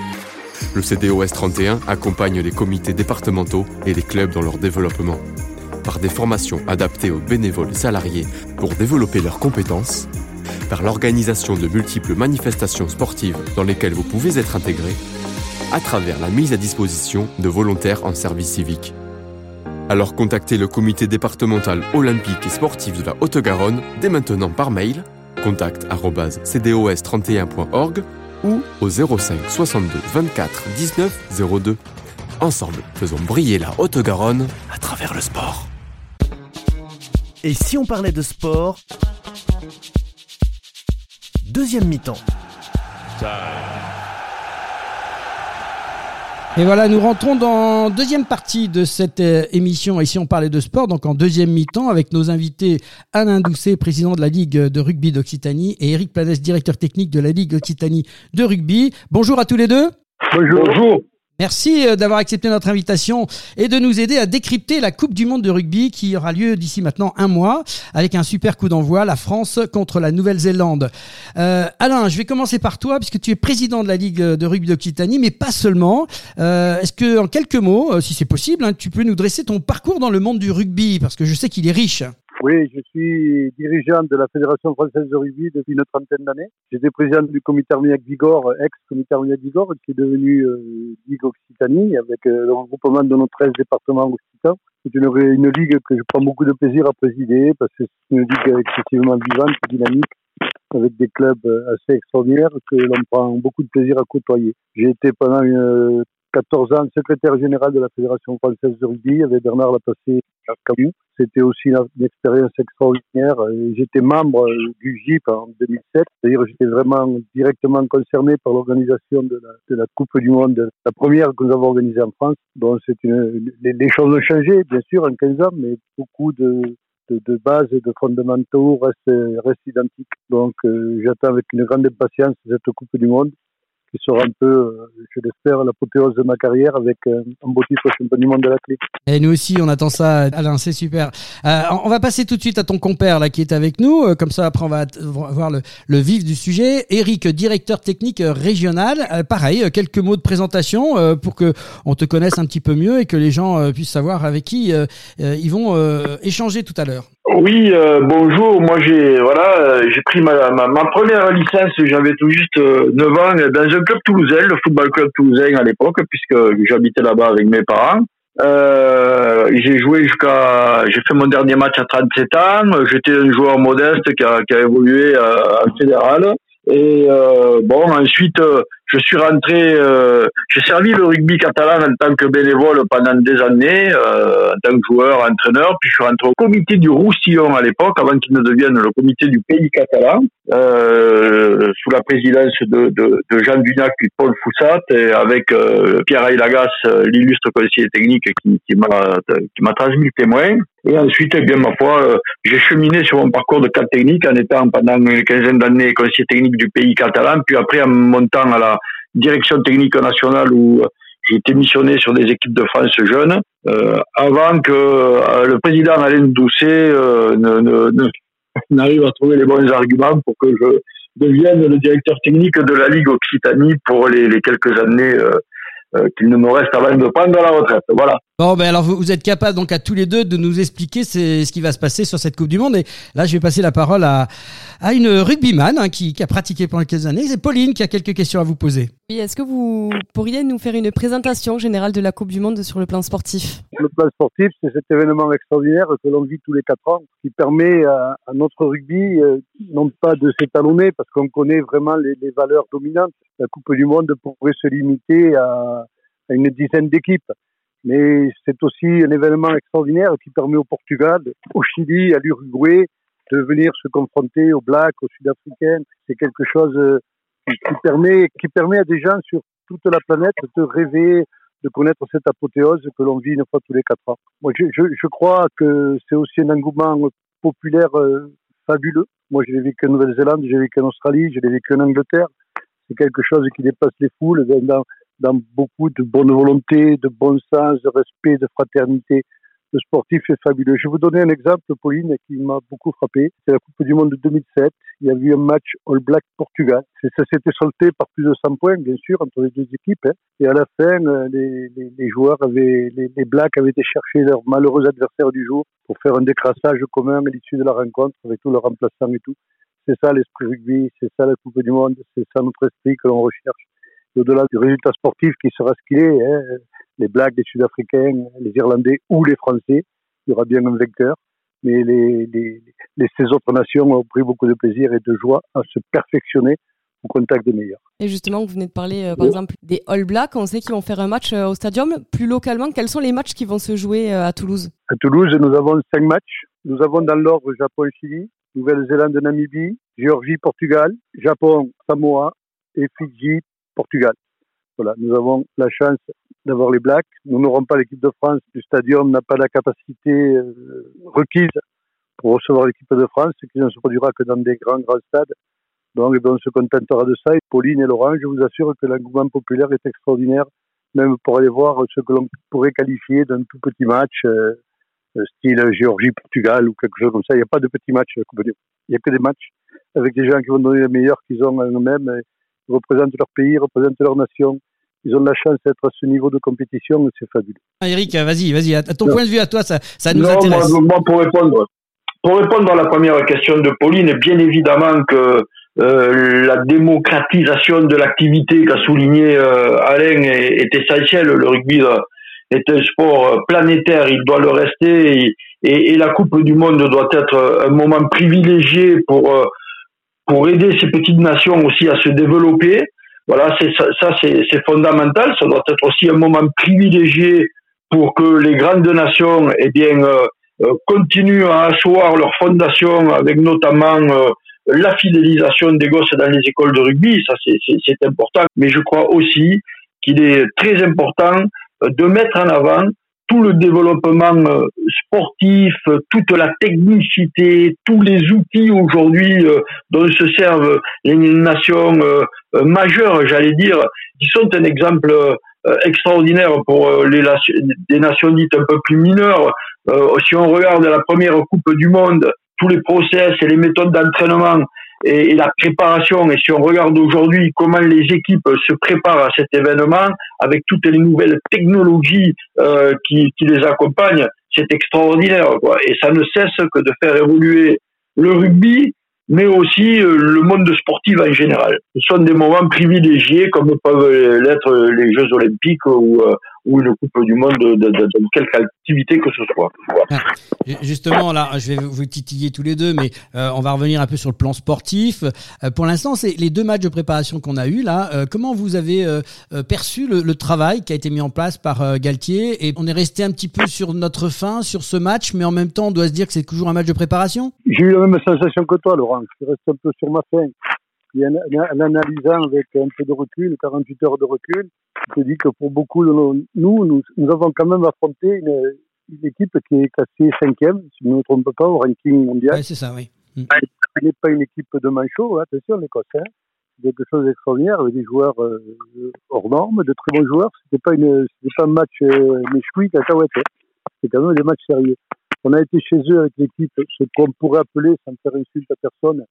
Le CDOS 31 accompagne les comités départementaux et les clubs dans leur développement par des formations adaptées aux bénévoles salariés pour développer leurs compétences, par l'organisation de multiples manifestations sportives dans lesquelles vous pouvez être intégré, à travers la mise à disposition de volontaires en service civique. Alors contactez le comité départemental olympique et sportif de la Haute-Garonne dès maintenant par mail contact@cdos31.org ou au 05 62 24 19 02. Ensemble, faisons briller la Haute-Garonne à travers le sport. Et si on parlait de sport Deuxième mi-temps. Et voilà, nous rentrons dans deuxième partie de cette euh, émission. Ici, on parlait de sport, donc en deuxième mi-temps, avec nos invités Alain Doucet, président de la Ligue de rugby d'Occitanie, et Eric Planès, directeur technique de la Ligue Occitanie de rugby. Bonjour à tous les deux. Bonjour. Bonjour. Merci euh, d'avoir accepté notre invitation et de nous aider à décrypter la Coupe du Monde de rugby qui aura lieu d'ici maintenant un mois avec un super coup d'envoi, la France contre la Nouvelle-Zélande. Euh, Alain, je vais commencer par toi puisque tu es président de la Ligue de rugby d'Occitanie, mais pas seulement. Euh, Est-ce que, en quelques mots, euh, si c'est possible, hein, tu peux nous dresser ton parcours dans le monde du rugby parce que je sais qu'il est riche. Oui, je suis dirigeant de la Fédération française de rugby depuis une trentaine d'années. J'étais président du comité Armagnac Vigor, ex-comité Armagnac Vigor, qui est devenu euh, Ligue Occitanie, avec euh, le regroupement de nos 13 départements occitans. C'est une, une, ligue que je prends beaucoup de plaisir à présider, parce que c'est une ligue excessivement vivante, dynamique, avec des clubs euh, assez extraordinaires que l'on prend beaucoup de plaisir à côtoyer. J'ai été pendant une 14 ans secrétaire général de la Fédération française de rugby avec Bernard Lapassé C'était aussi une, expérience extraordinaire. J'étais membre du GIP en 2007, c'est-à-dire j'étais vraiment directement concerné par l'organisation de, la, Coupe du Monde, la première que nous avons organisée en France. Une, les, choses ont changé, bien sûr, en 15 ans, mais beaucoup de, bases et de fondamentaux restent, restent identiques. Donc euh, j'attends avec une grande impatience cette Coupe du Monde qui sera un peu, euh, je l'espère, l'apothéose de ma carrière avec euh, un beau titre champion du monde de la clé. Et nous aussi, on attend ça, Alain, c'est super. Euh, on va passer tout de suite à ton compère là qui est avec nous, comme ça après on va voir le, le vif du sujet. Eric, directeur technique régional, pareil, quelques mots de présentation pour que on te connaisse un petit peu mieux et que les gens puissent savoir avec qui ils vont échanger tout à l'heure. Oui, euh, bonjour. Moi, j'ai voilà, euh, j'ai pris ma, ma, ma, première licence. J'avais tout juste euh, 9 ans dans un club toulousain, le football club toulousain à l'époque, puisque j'habitais là-bas avec mes parents. Euh, j'ai joué jusqu'à, j'ai fait mon dernier match à 37 ans. J'étais un joueur modeste qui a, évolué en fédéral. Et bon, ensuite, je suis rentré, euh, j'ai servi le rugby catalan en tant que bénévole pendant des années, euh, en tant que joueur, entraîneur, puis je suis rentré au comité du Roussillon à l'époque, avant qu'il ne devienne le comité du pays catalan, euh, sous la présidence de, de, de Jean Dunac et Paul Foussat, et avec euh, Pierre Aylagas, euh, l'illustre conseiller technique qui, qui m'a transmis le témoin. Et ensuite, eh bien, ma foi, euh, j'ai cheminé sur mon parcours de cadre technique en étant pendant une quinzaine d'années conseiller technique du pays catalan, puis après en montant à la direction technique nationale où j'ai été missionné sur des équipes de France jeunes, euh, avant que euh, le président Alain Doucet euh, n'arrive à trouver les bons arguments pour que je devienne le directeur technique de la Ligue Occitanie pour les, les quelques années euh, qu'il ne me reste avant de prendre la retraite. Voilà. Bon, ben alors vous, vous, êtes capable donc à tous les deux de nous expliquer ce qui va se passer sur cette Coupe du Monde. Et là, je vais passer la parole à, à une rugbyman hein, qui, qui, a pratiqué pendant quelques années. C'est Pauline qui a quelques questions à vous poser. Oui, est-ce que vous pourriez nous faire une présentation générale de la Coupe du Monde sur le plan sportif? Le plan sportif, c'est cet événement extraordinaire que l'on vit tous les quatre ans, qui permet à, à notre rugby euh, non pas de s'étalonner, parce qu'on connaît vraiment les, les valeurs dominantes. La Coupe du Monde pourrait se limiter à à une dizaine d'équipes. Mais c'est aussi un événement extraordinaire qui permet au Portugal, au Chili, à l'Uruguay de venir se confronter aux Blacks, aux Sud-Africains. C'est quelque chose euh, qui permet, qui permet à des gens sur toute la planète de rêver, de connaître cette apothéose que l'on vit une fois tous les quatre ans. Moi, je, crois que c'est aussi un engouement populaire euh, fabuleux. Moi, je l'ai vécu en Nouvelle-Zélande, j'ai vécu en Australie, je l'ai vécu en Angleterre. C'est quelque chose qui dépasse les foules. Dans beaucoup de bonne volonté, de bon sens, de respect, de fraternité. Le sportif est fabuleux. Je vais vous donner un exemple, Pauline, qui m'a beaucoup frappé. C'est la Coupe du Monde de 2007. Il y a eu un match All Black Portugal. Ça s'était solté par plus de 100 points, bien sûr, entre les deux équipes. Hein. Et à la fin, euh, les, joueurs avaient, les, Blacks avaient été chercher leurs malheureux adversaires du jour pour faire un décrassage commun à l'issue de la rencontre avec tous leurs remplaçants et tout. C'est ça l'esprit rugby, c'est ça la Coupe du Monde, c'est ça notre esprit que l'on recherche. Au-delà du résultat sportif qui sera ce qu'il est, hein, les Blacks, les Sud-Africains, les Irlandais ou les Français, il y aura bien un vainqueur. Mais les, les, ces autres nations ont pris beaucoup de plaisir et de joie à se perfectionner au contact des meilleurs. Et justement, vous venez de parler euh, par exemple des All Blacks. On sait qu'ils vont faire un match euh, au stadium. Plus localement, quels sont les matchs qui vont se jouer euh, à Toulouse? À Toulouse, nous avons cinq matchs. Nous avons dans l'ordre Japon-Chili, Nouvelle-Zélande-Namibie, Géorgie-Portugal, Japon, Samoa et Fidji-Portugal. Voilà, nous avons la chance d'avoir les Blacks. Nous n'aurons pas l'équipe de France. Le stadium n'a pas la capacité requise pour recevoir l'équipe de France, ce qui ne se produira que dans des grands, grands stades. Donc, eh ben, on se contentera de ça. Et Pauline et Laurent, je vous assure que l'engouement populaire est extraordinaire, même pour aller voir ce que l'on pourrait qualifier d'un tout petit match, euh, style Géorgie-Portugal ou quelque chose comme ça. Il n'y a pas de petits matchs. Il n'y a que des matchs avec des gens qui vont donner le meilleur qu'ils ont eux-mêmes, Ils représentent leur pays, représentent leur nation. Ils ont la chance d'être à ce niveau de compétition, c'est fabuleux. Ah, Eric, vas-y, vas-y. À ton point de vue, à toi, ça, ça nous intéresse. Moi, pour répondre, pour répondre à la première question de Pauline, bien évidemment que euh, la démocratisation de l'activité qu'a souligné euh, Alain est, est, essentielle. Le rugby euh, est un sport planétaire, il doit le rester, et, et, la Coupe du Monde doit être un moment privilégié pour pour aider ces petites nations aussi à se développer. Voilà, ça, c'est fondamental. Ça doit être aussi un moment privilégié pour que les grandes nations, eh bien, continuent à asseoir leur fondation avec notamment la fidélisation des gosses dans les écoles de rugby, ça c'est important. Mais je crois aussi qu'il est très important euh, de mettre en avant tout le développement euh, sportif, toute la technicité, tous les outils aujourd'hui euh, dont se servent les nations majeures, j'allais dire, qui sont un exemple extraordinaire pour les, nations dites un peu plus mineures. si on regarde la première Coupe du Monde tous les process et les méthodes d'entraînement et, la préparation. Et si on regarde aujourd'hui comment les équipes se préparent à cet événement, avec toutes les nouvelles technologies euh, qui, qui, les accompagnent, c'est extraordinaire. Quoi. Et ça ne cesse que de faire évoluer le rugby, mais aussi euh, le monde sportif en général. Ce sont des moments privilégiés comme peuvent l'être les Jeux olympiques ou, euh, ou une Coupe du Monde de, de, de, quelque activité que ce soit. Ah, justement, là, je vais vous titiller tous les deux, mais euh, on va revenir un peu sur le plan sportif. Euh, pour l'instant, c'est les deux matchs de préparation qu'on a eu là. Euh, comment vous avez perçu le, le, travail qui a été mis en place par Galtier? Et on est resté un petit peu sur notre fin sur ce match, mais en même temps, on doit se dire que c'est toujours un match de préparation? J'ai eu la même sensation que toi, Laurent. Je reste un peu sur ma fin en analysant avec un peu de recul, 48 heures de recul, je dis que pour beaucoup de nous, nous, nous avons quand même affronté une, une équipe qui est classée cinquième, si je ne me trompe pas, au ranking mondial. Oui, c'est ça, oui. Mm. Ce n'est pas une équipe de manchots, hein, attention, l'Écosse. Hein. C'est quelque chose d'extraordinaire, avec des joueurs euh, hors normes, de très bons joueurs. Pas une, c'était pas un match euh, méchoui, cacahuète. Hein. C'est quand même des matchs sérieux. On a été chez eux avec l'équipe, ce qu'on pourrait appeler, sans faire insulte à personne,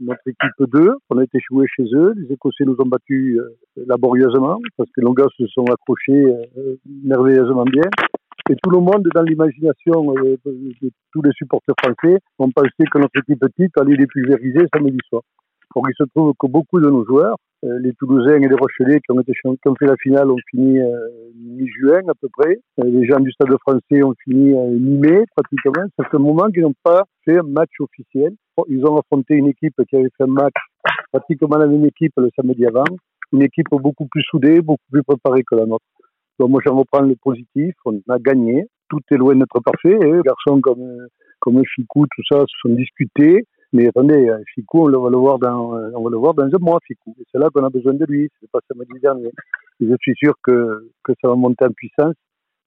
notre équipe 2. On a été joué chez eux. Les Écossais nous ont battus euh, laborieusement parce que gars se sont accrochés euh, merveilleusement bien. Et tout le monde, dans l'imagination euh, de tous les supporters français, ont pensé que notre équipe petite allait les pulvériser samedi soir. Or, il se trouve que beaucoup de nos joueurs, les Toulousains et les Rochelais qui ont, fait la finale, ont fini mi-juin à peu près. les gens du Stade français ont fini mi-mai pratiquement. Ça fait un moment qu'ils n'ont pas fait un match officiel ils ont affronté une équipe qui avait fait un match pratiquement la même équipe le samedi avant, une équipe beaucoup plus soudée, beaucoup plus préparée que la nôtre. Donc moi, j'en reprends le positif. On a gagné. Tout est loin d'être parfait. Les hein. garçons comme comme Ficou, tout ça, se sont discutés. Mais attendez, Ficou, on va le voir dans, on va le voir dans un mois, Ficou. Et c'est là qu'on a besoin de lui. C'est pas samedi dernier. Et je suis sûr que, que ça va monter en puissance.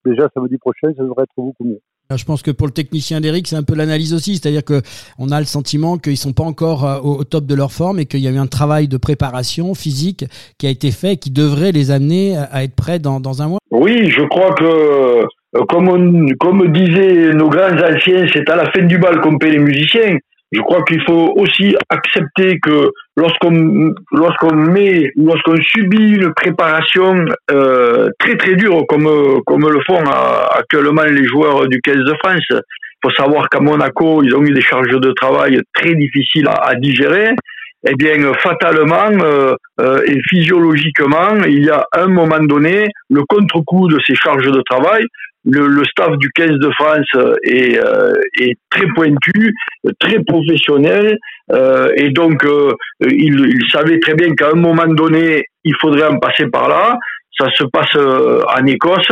Déjà, samedi prochain, ça devrait être beaucoup mieux. Je pense que pour le technicien d'Eric, c'est un peu l'analyse aussi, c'est-à-dire que on a le sentiment qu'ils sont pas encore euh, au, top de leur forme et qu'il y a eu un travail de préparation physique qui a été fait, qui devrait les amener à être prêts dans, dans un mois. Oui, je crois que euh, comme, comme disaient nos grands anciens, c'est à la fin du bal qu'on paie les musiciens je crois qu'il faut aussi accepter que lorsqu'on lorsqu'on met lorsqu'on subit une préparation euh, très très dure comme comme le font actuellement les joueurs du 15 de France, il faut savoir qu'à Monaco ils ont eu des charges de travail très difficiles à, digérer eh bien, fatalement euh, euh, et physiologiquement, il y a un moment donné le contre-coup de ces charges de travail. Le, le staff du 15 de France est, euh, est très pointu, très professionnel, euh, et donc il, il, savait très bien qu'à un moment donné, il faudrait en passer par là. Ça se passe en Écosse.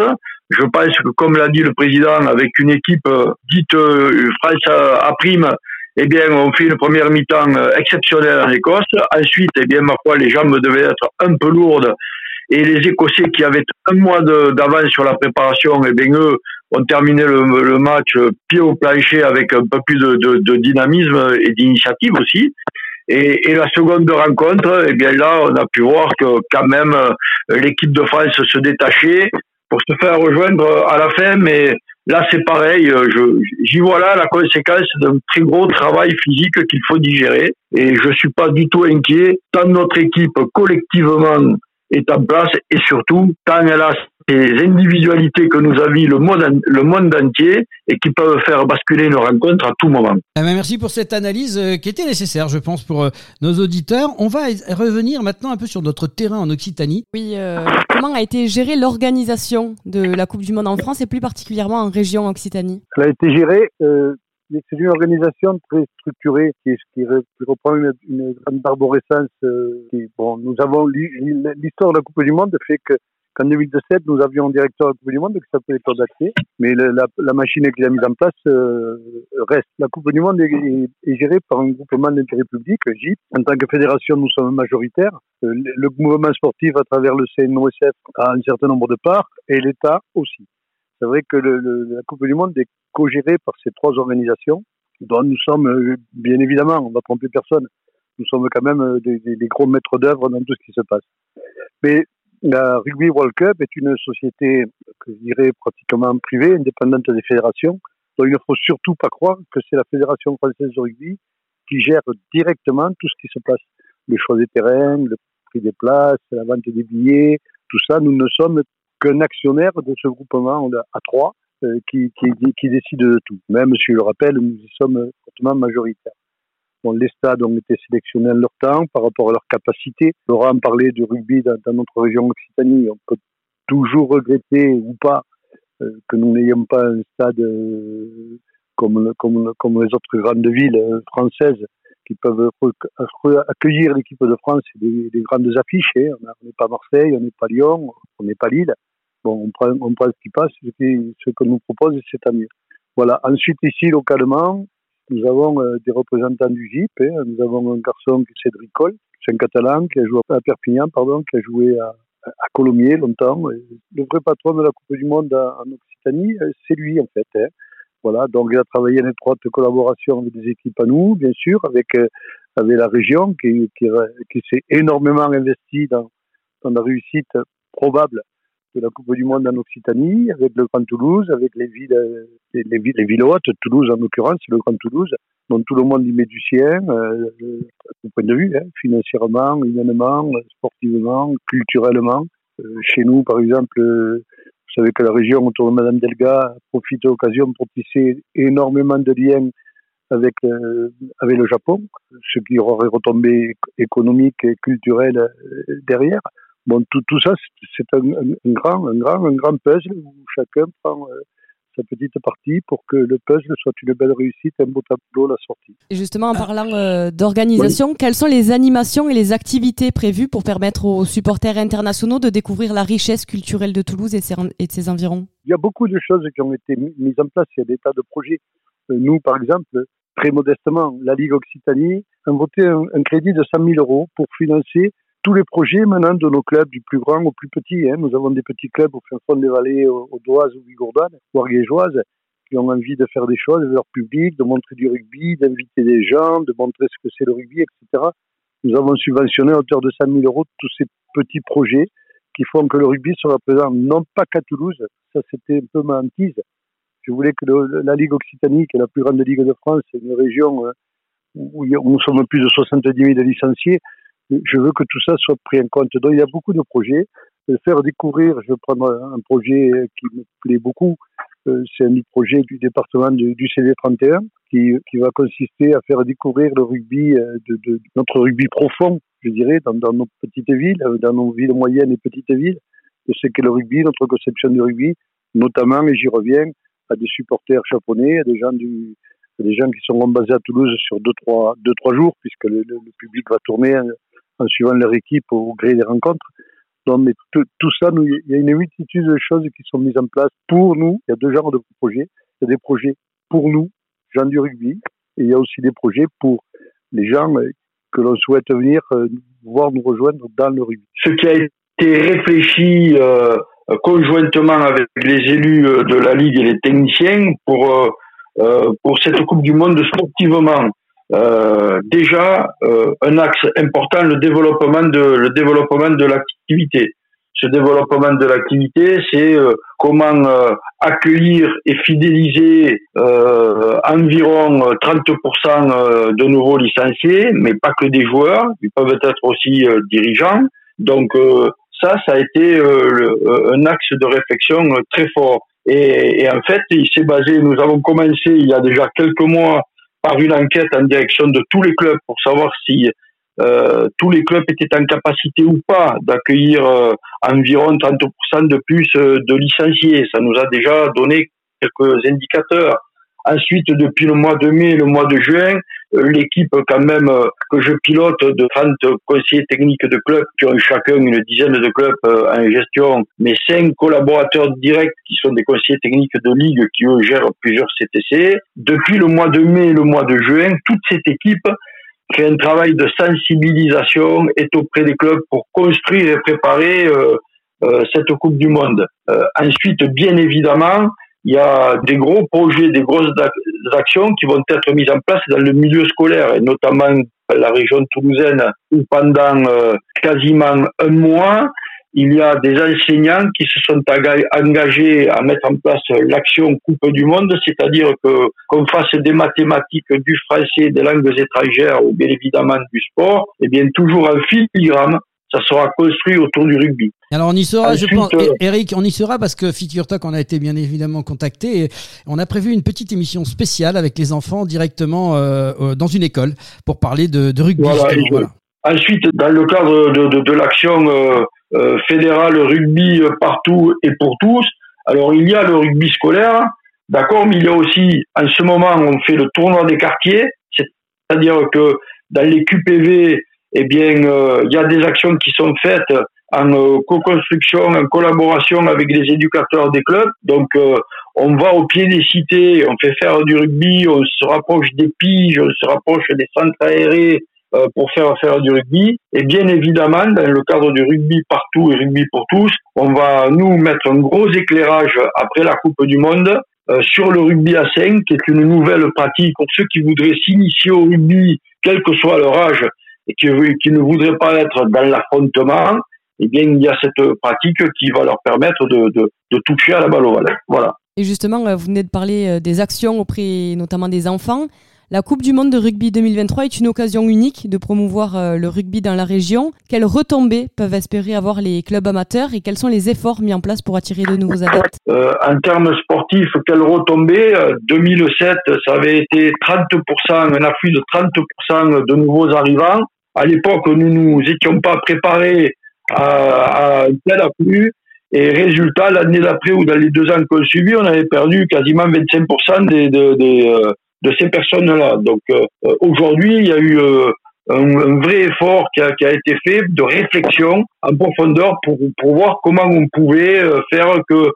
Je pense que, comme l'a dit le président, avec une équipe dite France à prime, eh bien, on fait une première mi-temps euh, exceptionnelle en Écosse. Ensuite, eh bien, ma foi, les jambes devaient être un peu lourdes. Et les Écossais qui avaient un mois d'avance sur la préparation, eh bien, eux, ont terminé le, match pied au plancher avec un peu plus de, dynamisme et d'initiative aussi. Et, et, la seconde rencontre, eh bien là, on a pu voir que quand même l'équipe de France se détachait pour se faire rejoindre à la fin, mais Là, c'est pareil. J'y vois là la conséquence d'un très gros travail physique qu'il faut digérer. Et je suis pas du tout inquiet. Tant notre équipe collectivement est en place et surtout tant elle a ces individualités que nous avons le monde, le monde entier et qui peuvent faire basculer une rencontre à tout moment. Eh ben, merci pour cette analyse euh, qui était nécessaire, je pense, pour euh, nos auditeurs. On va revenir maintenant un peu sur notre terrain en Occitanie. Oui, euh, comment a été gérée l'organisation de la Coupe du Monde en France et plus particulièrement en région Occitanie? Elle a été gérée c'est une organisation très structurée qui, reprend une, grande arborescence. bon, nous avons l'histoire de la Coupe du Monde fait que qu'en 2017, nous avions un directeur de la Coupe du Monde qui s'appelait d'accès, mais la, la, machine qu'il a mise en place euh, reste. La Coupe du Monde est, gérée par un groupement d'intérêt public, GIP. En tant que fédération, nous sommes majoritaires. Euh, le mouvement sportif, à travers le CNOSF, a un certain nombre de parts, et l'État aussi. C'est vrai que la Coupe du Monde est co-gérée par ces trois organisations, dont nous sommes, euh, bien évidemment, on va tromper personne, nous sommes quand même des, des gros maîtres d'œuvre dans tout ce qui se passe. Mais la Rugby World Cup est une société que je dirais pratiquement privée, indépendante des fédérations. Donc il ne faut surtout pas croire que c'est la Fédération française de rugby qui gère directement tout ce qui se passe. Le choix des terrains, le prix des places, la vente des billets, tout ça, nous ne sommes qu'un actionnaire de ce groupement à trois euh, qui, qui, qui décide de tout. Même si je le rappelle, nous y sommes fortement majoritaires. Bon, les stades ont été sélectionnés en leur temps par rapport à leur capacité. Laurent parlait du rugby dans, notre région Occitanie. On peut toujours regretter ou pas euh, que nous n'ayons pas un stade euh, comme, les autres grandes villes euh, françaises qui peuvent accueillir l'équipe de France et des, grandes affiches. Hein. On n'est pas Marseille, on n'est pas Lyon, on n'est pas Lille. Bon, on prend, on prend ce qui passe, ce, que nous propose, c'est à mieux. Voilà. Ensuite, ici, localement, nous avons euh, des représentants du GIP. Hein. Nous avons un garçon qui c'est Col, c'est un Catalan qui a joué à Perpignan, pardon, qui a joué à, à Colomiers longtemps. Le vrai patron de la Coupe du Monde en Occitanie, euh, c'est lui en fait. Hein. Voilà, donc il a travaillé en étroite collaboration avec des équipes à nous, bien sûr, avec euh, avec la région qui, qui, qui s'est énormément investie dans, dans la réussite probable de la Coupe du Monde en Occitanie, avec le Grand Toulouse, avec les villes, les, villes, les villes hautes, Toulouse en l'occurrence, le Grand Toulouse, dont tout le monde y met du sien, euh, du point de vue, hein, financièrement, humainement, sportivement, culturellement. Euh, chez nous, par exemple, euh, vous savez que la région autour de Madame Delga profite de l'occasion pour tisser énormément de liens avec, euh, avec le Japon, ce qui aurait retombé économique et culturel euh, derrière. Bon, tout, tout ça, c'est un, un, grand, un, grand, un grand puzzle où chacun prend euh, sa petite partie pour que le puzzle soit une belle réussite, un beau tableau la sortie. Et justement, en parlant euh, d'organisation, quelles sont les animations et les activités prévues pour permettre aux supporters internationaux de découvrir la richesse culturelle de Toulouse et, ses, et de ses environs? Il y a beaucoup de choses qui ont été mises en place. Il y a des tas de projets. Euh, nous, par exemple, très modestement, la Ligue Occitanie a voté un, un crédit de 100 000 euros pour financer tous les projets maintenant de nos clubs, du plus grand au plus petit. Hein. Nous avons des petits clubs au fin fond des vallées, au Doise ou Bigourdane, ou Arguégeoise, qui ont envie de faire des choses avec leur public, de montrer du rugby, d'inviter des gens, de montrer ce que c'est le rugby, etc. Nous avons subventionné à hauteur de 100 000 euros tous ces petits projets qui font que le rugby sera présent non pas qu'à Toulouse, ça c'était un peu ma hantise. Je voulais que la Ligue Occitanie, qui est la plus grande ligue de France, une région euh, où nous sommes plus de 70 000 licenciés, je veux que tout ça soit pris en compte. Donc il y a beaucoup de projets. Faire découvrir, je vais prendre un projet qui me plaît beaucoup, c'est un projet du département du, CD31 qui, va consister à faire découvrir le rugby, de notre rugby profond, je dirais, dans, dans, nos petites villes, dans nos villes moyennes et petites villes, de ce qu'est le rugby, notre conception du rugby, notamment, et j'y reviens, à des supporters japonais, à des gens du, des gens qui sont basés à Toulouse sur deux trois deux trois jours puisque le, public va tourner en, suivant leur équipe au gré des rencontres. Donc, tout, ça, il y a une multitude de choses qui sont mises en place pour nous. Il y a deux genres de projets. Il y a des projets pour nous, gens du rugby, et il y a aussi des projets pour les gens euh, que l'on souhaite venir euh, voir nous rejoindre dans le rugby. Ce qui a été réfléchi euh, conjointement avec les élus de la Ligue et les techniciens pour pour cette Coupe du Monde sportivement. Euh, déjà euh, un axe important le développement de le développement de l'activité ce développement de l'activité, c'est comment accueillir et fidéliser environ 30% de nouveaux licenciés, mais pas que des joueurs, ils peuvent être aussi dirigeants. Donc ça, ça a été un axe de réflexion très fort. Et, et en fait, il s'est basé, nous avons commencé il y a déjà quelques mois par une enquête en direction de tous les clubs pour savoir si euh, tous les clubs étaient en capacité ou pas d'accueillir euh, environ 30% de plus euh, de licenciés. Ça nous a déjà donné quelques indicateurs. Ensuite, depuis le mois de mai et le mois de juin, euh, l'équipe quand même euh, que je pilote de 30 conseillers techniques de clubs qui ont chacun une dizaine de clubs euh, en gestion, mais cinq collaborateurs directs qui sont des conseillers techniques de ligue qui eux gèrent plusieurs CTC. Depuis le mois de mai et le mois de juin, toute cette équipe fait un travail de sensibilisation, est auprès des clubs pour construire et préparer cette Coupe du Monde. ensuite, bien évidemment, il y a des gros projets, des grosses actions qui vont être mises en place dans le milieu scolaire, et notamment la région toulousaine, où pendant euh, quasiment un mois, il y a des enseignants qui se sont engagés à mettre en place l'action Coupe du Monde, c'est-à-dire que qu'on fasse des mathématiques, du français, des langues étrangères ou bien évidemment du sport, et eh bien toujours en filigrane ça sera construit autour du rugby. Alors on y sera, je pense, euh, Eric, on y sera parce que Figure Talk, on a été bien évidemment contacté. On a prévu une petite émission spéciale avec les enfants directement euh, euh, dans une école pour parler de, rugby. Voilà, Ensuite, dans le cadre de, de, l'action fédérale rugby partout et pour tous, alors il y a le rugby scolaire, d'accord, mais il y a aussi, en ce moment, on fait le tournoi des quartiers, c'est-à-dire que dans les QPV, eh bien, euh, il y a des actions qui sont faites en euh, co-construction, en collaboration avec les éducateurs des clubs. Donc, euh, on va au pied des cités, on fait faire du rugby, on se rapproche des piges, on se rapproche des centres aérés pour faire faire du rugby. Et bien évidemment, dans le cadre du rugby partout et rugby pour tous, on va nous mettre un gros éclairage après la Coupe du Monde sur le rugby à 5, qui est une nouvelle pratique pour ceux qui voudraient s'initier au rugby, quel que soit leur âge, et qui, ne voudraient pas être dans l'affrontement, eh bien, il y a cette pratique qui va leur permettre de, de, de toucher à la balle ovale. Voilà. Et justement, euh, vous venez de parler euh, des actions auprès notamment des enfants. La Coupe du Monde de rugby 2023 est une occasion unique de promouvoir euh, le rugby dans la région. Quelles retombées peuvent espérer avoir les clubs amateurs et quels sont les efforts mis en place pour attirer de nouveaux adeptes? Euh, En termes sportifs, quelles retombées? 2007, ça avait été 30%, un afflux de 30% de nouveaux arrivants. À l'époque, nous nous étions pas préparés à, un tel afflux. Et résultat, l'année d'après ou dans les deux ans qu'on suivi, on avait perdu quasiment 25% des, des, euh, de ces personnes-là. Donc euh, euh, aujourd'hui, il y a eu un, vrai effort qui a, qui a, été fait de réflexion en profondeur pour, pour voir comment on pouvait faire que,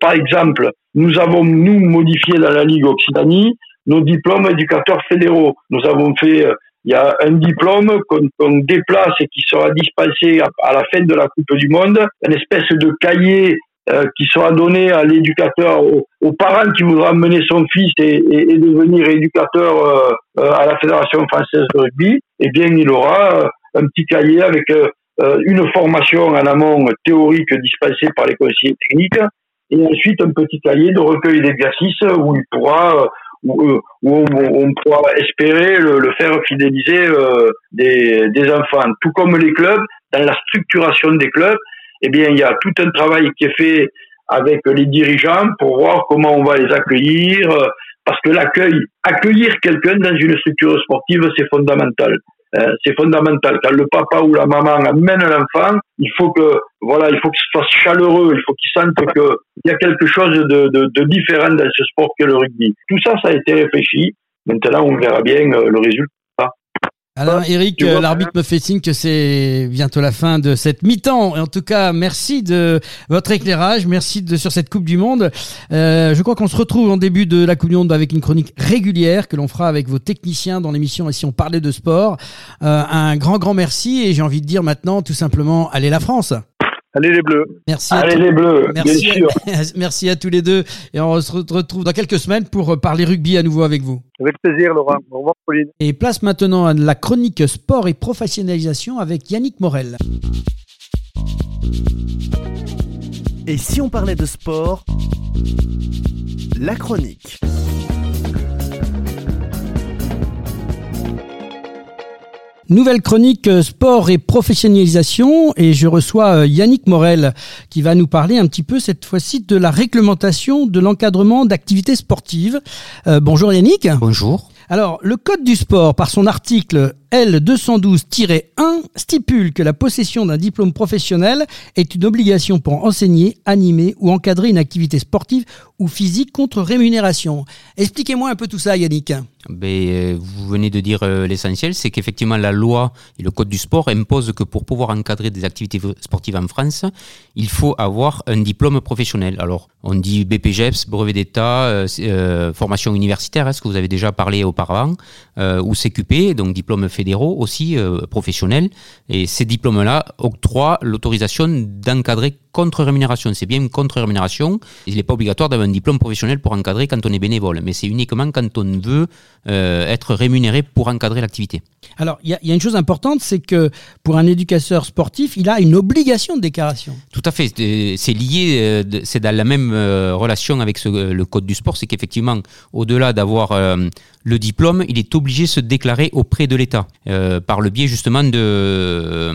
par exemple, nous avons nous modifié dans la Ligue Occitanie nos diplômes éducateurs fédéraux. Nous avons fait il y a un diplôme qu'on déplace et qui sera dispensé à, la fin de la Coupe du Monde, une espèce de cahier euh, qui sera donné à l'éducateur, aux, parents qui voudra amener son fils et, et, devenir éducateur euh, euh, à la Fédération française de rugby, eh bien il aura un petit cahier avec une formation en amont théorique dispensée par les conseillers techniques et ensuite un petit cahier de recueil d'exercices où il pourra où, où on, pourra espérer le, faire fidéliser euh, des, des, enfants. Tout comme les clubs, dans la structuration des clubs, eh bien, il y a tout un travail qui est fait avec les dirigeants pour voir comment on va les accueillir, parce que l'accueil, accueillir quelqu'un dans une structure sportive, c'est fondamental. Euh, c'est fondamental. Quand le papa ou la maman amène l'enfant, il faut que voilà, il faut qu'il se fasse chaleureux, il faut qu'il sente qu'il y a quelque chose de, de, différent dans ce sport que le rugby. Tout ça, ça a été réfléchi. Maintenant, on verra bien euh, le résultat. Alors Eric, euh, l'arbitre me fait signe que c'est bientôt la fin de cette mi-temps. En tout cas, merci de votre éclairage, merci de sur cette Coupe du Monde. Euh, je crois qu'on se retrouve en début de la Coupe du Monde avec une chronique régulière que l'on fera avec vos techniciens dans l'émission. Et si on parlait de sport, euh, un grand grand merci et j'ai envie de dire maintenant tout simplement allez la France. Allez les Bleus. Merci. Allez les Bleus. Merci, bien sûr. merci à tous les deux et on se retrouve dans quelques semaines pour parler rugby à nouveau avec vous. Avec plaisir, Laurent. Au revoir, Pauline. Et place maintenant à la chronique sport et professionnalisation avec Yannick Morel. Et si on parlait de sport? La chronique. Nouvelle chronique euh, sport et professionnalisation et je reçois euh, Yannick Morel qui va nous parler un petit peu cette fois-ci de la réglementation de l'encadrement d'activités sportives. Euh, bonjour Yannick. Bonjour. Alors, le Code du sport, par son article L212-1, stipule que la possession d'un diplôme professionnel est une obligation pour enseigner, animer ou encadrer une activité sportive ou physique contre rémunération. Expliquez-moi un peu tout ça, Yannick. Ben, euh, vous venez de dire euh, l'essentiel, c'est qu'effectivement la loi et le code du sport imposent que pour pouvoir encadrer des activités sportives en France, il faut avoir un diplôme professionnel. Alors, on dit BPGEPS, brevet d'État, euh, formation universitaire, est-ce que vous avez déjà parlé auparavant, ou CQP, donc diplôme fédéraux aussi professionnels. Et ces diplômes-là octroient l'autorisation d'encadrer contre rémunération. C'est bien une contre rémunération. Il n'est pas obligatoire d'avoir un diplôme professionnel pour encadrer quand on est bénévole, mais c'est uniquement quand on veut euh, être rémunéré pour encadrer l'activité. Alors, il y, a une chose importante, c'est que pour un éducateur sportif, il a une obligation de déclaration. Tout à fait. C'est lié, euh, c'est dans la même euh, relation avec le code du sport. C'est qu'effectivement, au-delà d'avoir le diplôme, il est obligé de se déclarer auprès de l'État par le biais justement d'un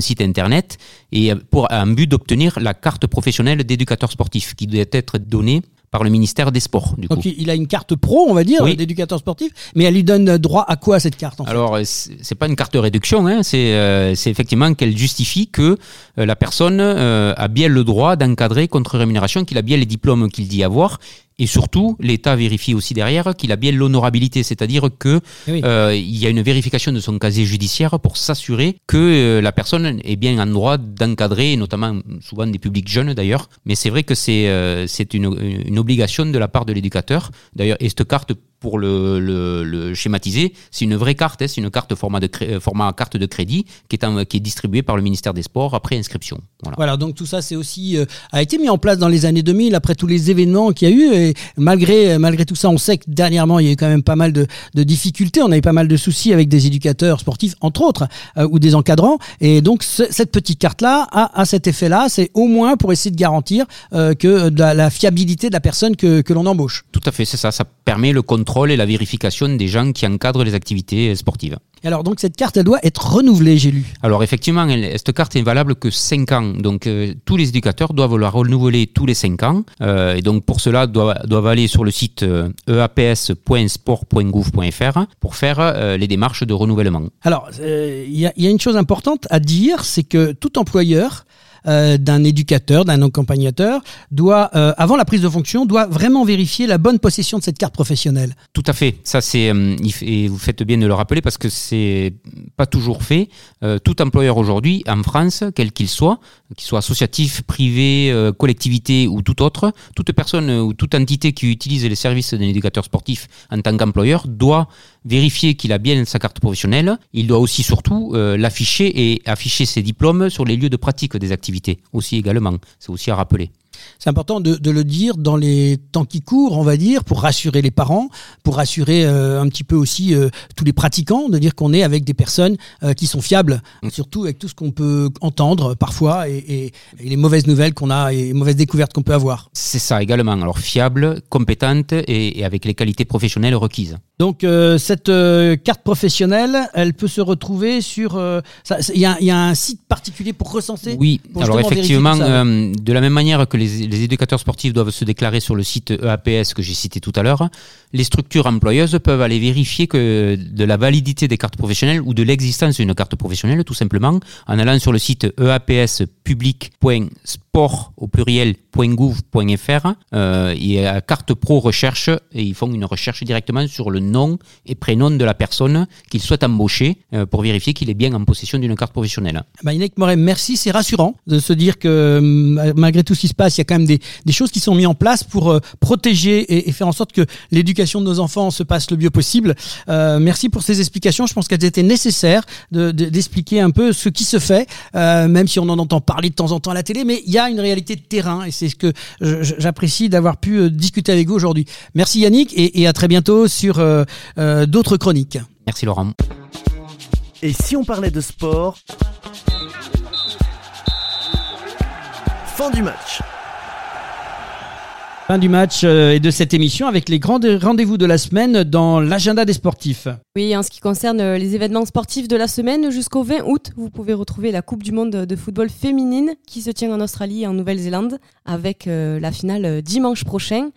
site internet et pour un but d'obtenir la carte professionnelle d'éducateur sportif qui doit être donnée par le ministère des Sports. Du Donc il a une carte pro, on va dire, d'éducateur sportif, mais elle lui donne droit à quoi cette carte en Alors c'est pas une carte de réduction, hein, euh, c'est effectivement qu'elle justifie que euh, la personne euh, a bien le droit d'encadrer contre rémunération, qu'il a bien les diplômes qu'il dit avoir et surtout, l'État vérifie aussi derrière qu'il a bien l'honorabilité, c'est-à-dire que eh euh, il y a une vérification de son casier judiciaire pour s'assurer que euh, la personne est bien en droit d'encadrer, notamment souvent des publics jeunes d'ailleurs. Mais c'est vrai que c'est euh, c'est une, une obligation de la part de l'éducateur. D'ailleurs, et cette carte pour le, le, le schématiser, c'est une vraie carte, hein, c'est une carte format, de euh, format carte de crédit qui est, qui est distribuée par le ministère des Sports après inscription. Voilà, voilà donc tout ça c'est aussi euh, a été mis en place dans les années 2000 après tous les événements qu'il y a eu et malgré malgré tout ça, on sait que dernièrement il y a eu quand même pas mal de, de difficultés, on a eu pas mal de soucis avec des éducateurs sportifs entre autres euh, ou des encadrants. Et donc cette petite carte là a, a cet effet là, c'est au moins pour essayer de garantir que de la, la, fiabilité de la personne que, que l'on embauche. Tout à fait, c'est ça, ça permet le contrôle et la vérification des gens qui encadrent les activités sportives. Alors donc cette carte elle doit être renouvelée, j'ai lu. Alors effectivement, cette carte est valable que 5 ans. Donc euh, tous les éducateurs doivent la renouveler tous les 5 ans. Euh, et donc pour cela, doivent, doivent aller sur le site eaps.sport.gouv.fr euh, pour faire les démarches de renouvellement. Alors il y, y, a une chose importante à dire, c'est que tout employeur euh, d'un éducateur, d'un accompagnateur, doit, euh, avant la prise de fonction, doit vraiment vérifier la bonne possession de cette carte professionnelle. Tout à fait. Ça, c'est euh, et vous faites bien de le rappeler parce que c'est pas toujours fait. tout employeur aujourd'hui en France, quel qu'il soit, qu'il soit associatif, privé, collectivité ou tout autre, toute personne ou toute entité qui utilise les services d'un éducateur sportif en tant qu'employeur doit vérifier qu'il a bien sa carte professionnelle. Il doit aussi surtout l'afficher et afficher ses diplômes sur les lieux de pratique des activités aussi également. C'est aussi à rappeler. C'est important de, le dire dans les temps qui courent, on va dire, pour rassurer les parents, pour rassurer euh, un petit peu aussi euh, tous les pratiquants, de dire qu'on est avec des personnes euh, qui sont fiables, mm. surtout avec tout ce qu'on peut entendre parfois et, les mauvaises nouvelles qu'on a et les mauvaises découvertes qu'on peut avoir. C'est ça également. Alors fiable, compétente et, avec les qualités professionnelles requises. Donc euh, cette euh, carte professionnelle, elle peut se retrouver sur. euh, Il y, a- il y a un site particulier pour recenser. Oui, pour alors effectivement, ça, de la même manière que les, les éducateurs sportifs doivent se déclarer sur le site EAPS que j'ai cité tout à l'heure, les structures employeuses peuvent aller vérifier que de la validité des cartes professionnelles ou de l'existence d'une carte professionnelle, tout simplement, en allant sur le site E eapspublic.sport au pluriel.gouv.fr euh, et à carte pro recherche et ils font une recherche directement sur le nom et prénom de la personne qu'ils souhaitent embaucher euh, pour vérifier qu'il est bien en possession d'une carte professionnelle. Bah, Yannick Moret, merci. C'est rassurant de se dire que hum, malgré tout ce qui se passe, il y a quand même des, des choses qui sont mises en place pour euh, protéger et, et faire en sorte que l'éducation de nos enfants se passe le mieux possible. Euh, merci pour ces explications. Je pense qu'elles étaient nécessaires de- de- d'expliquer un peu ce qui se fait, euh, même si on en entend parler de temps en temps à la télé. Mais il y a une réalité de terrain et c'est ce que j'apprécie d'avoir pu euh, discuter avec vous aujourd'hui. Merci Yannick et, et à très bientôt sur euh, euh, d'autres chroniques. Merci Laurent. Et si on parlait de sport? Fin du match. Fin du match euh, et de cette émission avec les grands rendez-vous de la semaine dans l'agenda des sportifs. Oui, en ce qui concerne euh, les événements sportifs de la semaine, jusqu'au 20 août, vous pouvez retrouver la Coupe du Monde de football féminine qui se tient en Australie et en Nouvelle-Zélande avec euh, la finale dimanche prochain.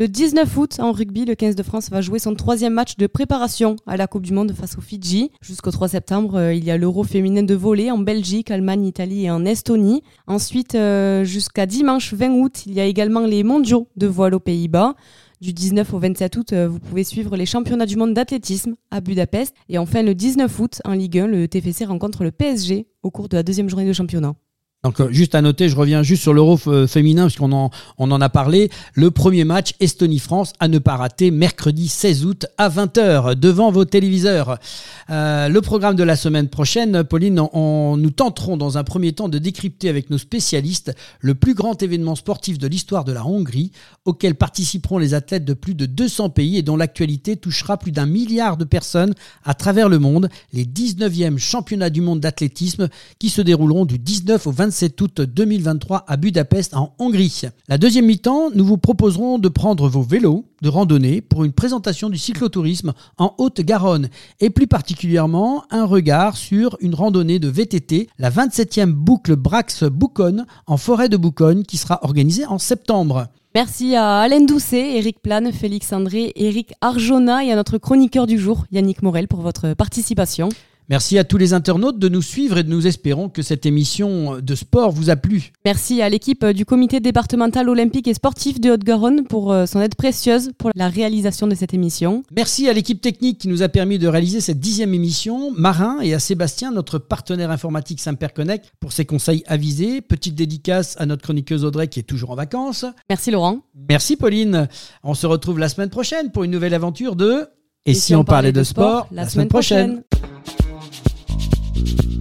Le 19 août, en rugby, le 15 de France va jouer son troisième match de préparation à la Coupe du Monde face aux Fidji. Jusqu'au 3 septembre, euh, il y a l'Euro féminin de volley en Belgique, Allemagne, Italie et en Estonie. Ensuite, euh, jusqu'à dimanche 20 août, il y a également les mondiaux de voile aux Pays-Bas. Du 19 au 27 août, euh, vous pouvez suivre les championnats du monde d'athlétisme à Budapest. Et enfin, le 19 août, en Ligue 1, le TFC rencontre le PSG au cours de la deuxième journée de championnat. Donc euh, juste à noter, je reviens juste sur l'Euro f- féminin puisqu'on en, on en a parlé. Le premier match Estonie-France à ne pas rater mercredi 16 août à 20h devant vos téléviseurs. Euh, le programme de la semaine prochaine, Pauline, on, nous tenterons dans un premier temps de décrypter avec nos spécialistes le plus grand événement sportif de l'histoire de la Hongrie auquel participeront les athlètes de plus de 200 pays et dont l'actualité touchera plus d'un milliard de personnes à travers le monde, les 19e championnats du monde d'athlétisme qui se dérouleront du 19 au 27 août 2023 à Budapest en Hongrie. La deuxième mi-temps, nous vous proposerons de prendre vos vélos de randonnée pour une présentation du cyclotourisme en Haute-Garonne et plus particulièrement un regard sur une randonnée de VTT, la 27e boucle Brax-Bouconne en forêt de Bouconne qui sera organisée en septembre. Merci à Alain Doucet, Eric Plane, Félix André, Eric Arjona et à notre chroniqueur du jour, Yannick Morel, pour votre participation. Merci à tous les internautes de nous suivre et nous espérons que cette émission de sport vous a plu. Merci à l'équipe du comité départemental olympique et sportif de Haute-Garonne pour euh, son aide précieuse pour la réalisation de cette émission. Merci à l'équipe technique qui nous a permis de réaliser cette dixième émission, Marin et à Sébastien, notre partenaire informatique Connect, pour ses conseils avisés. Petite dédicace à notre chroniqueuse Audrey qui est toujours en vacances. Merci Laurent. Merci Pauline. On se retrouve la semaine prochaine pour une nouvelle aventure de Et, si on parlait de sport la semaine prochaine. prochaine you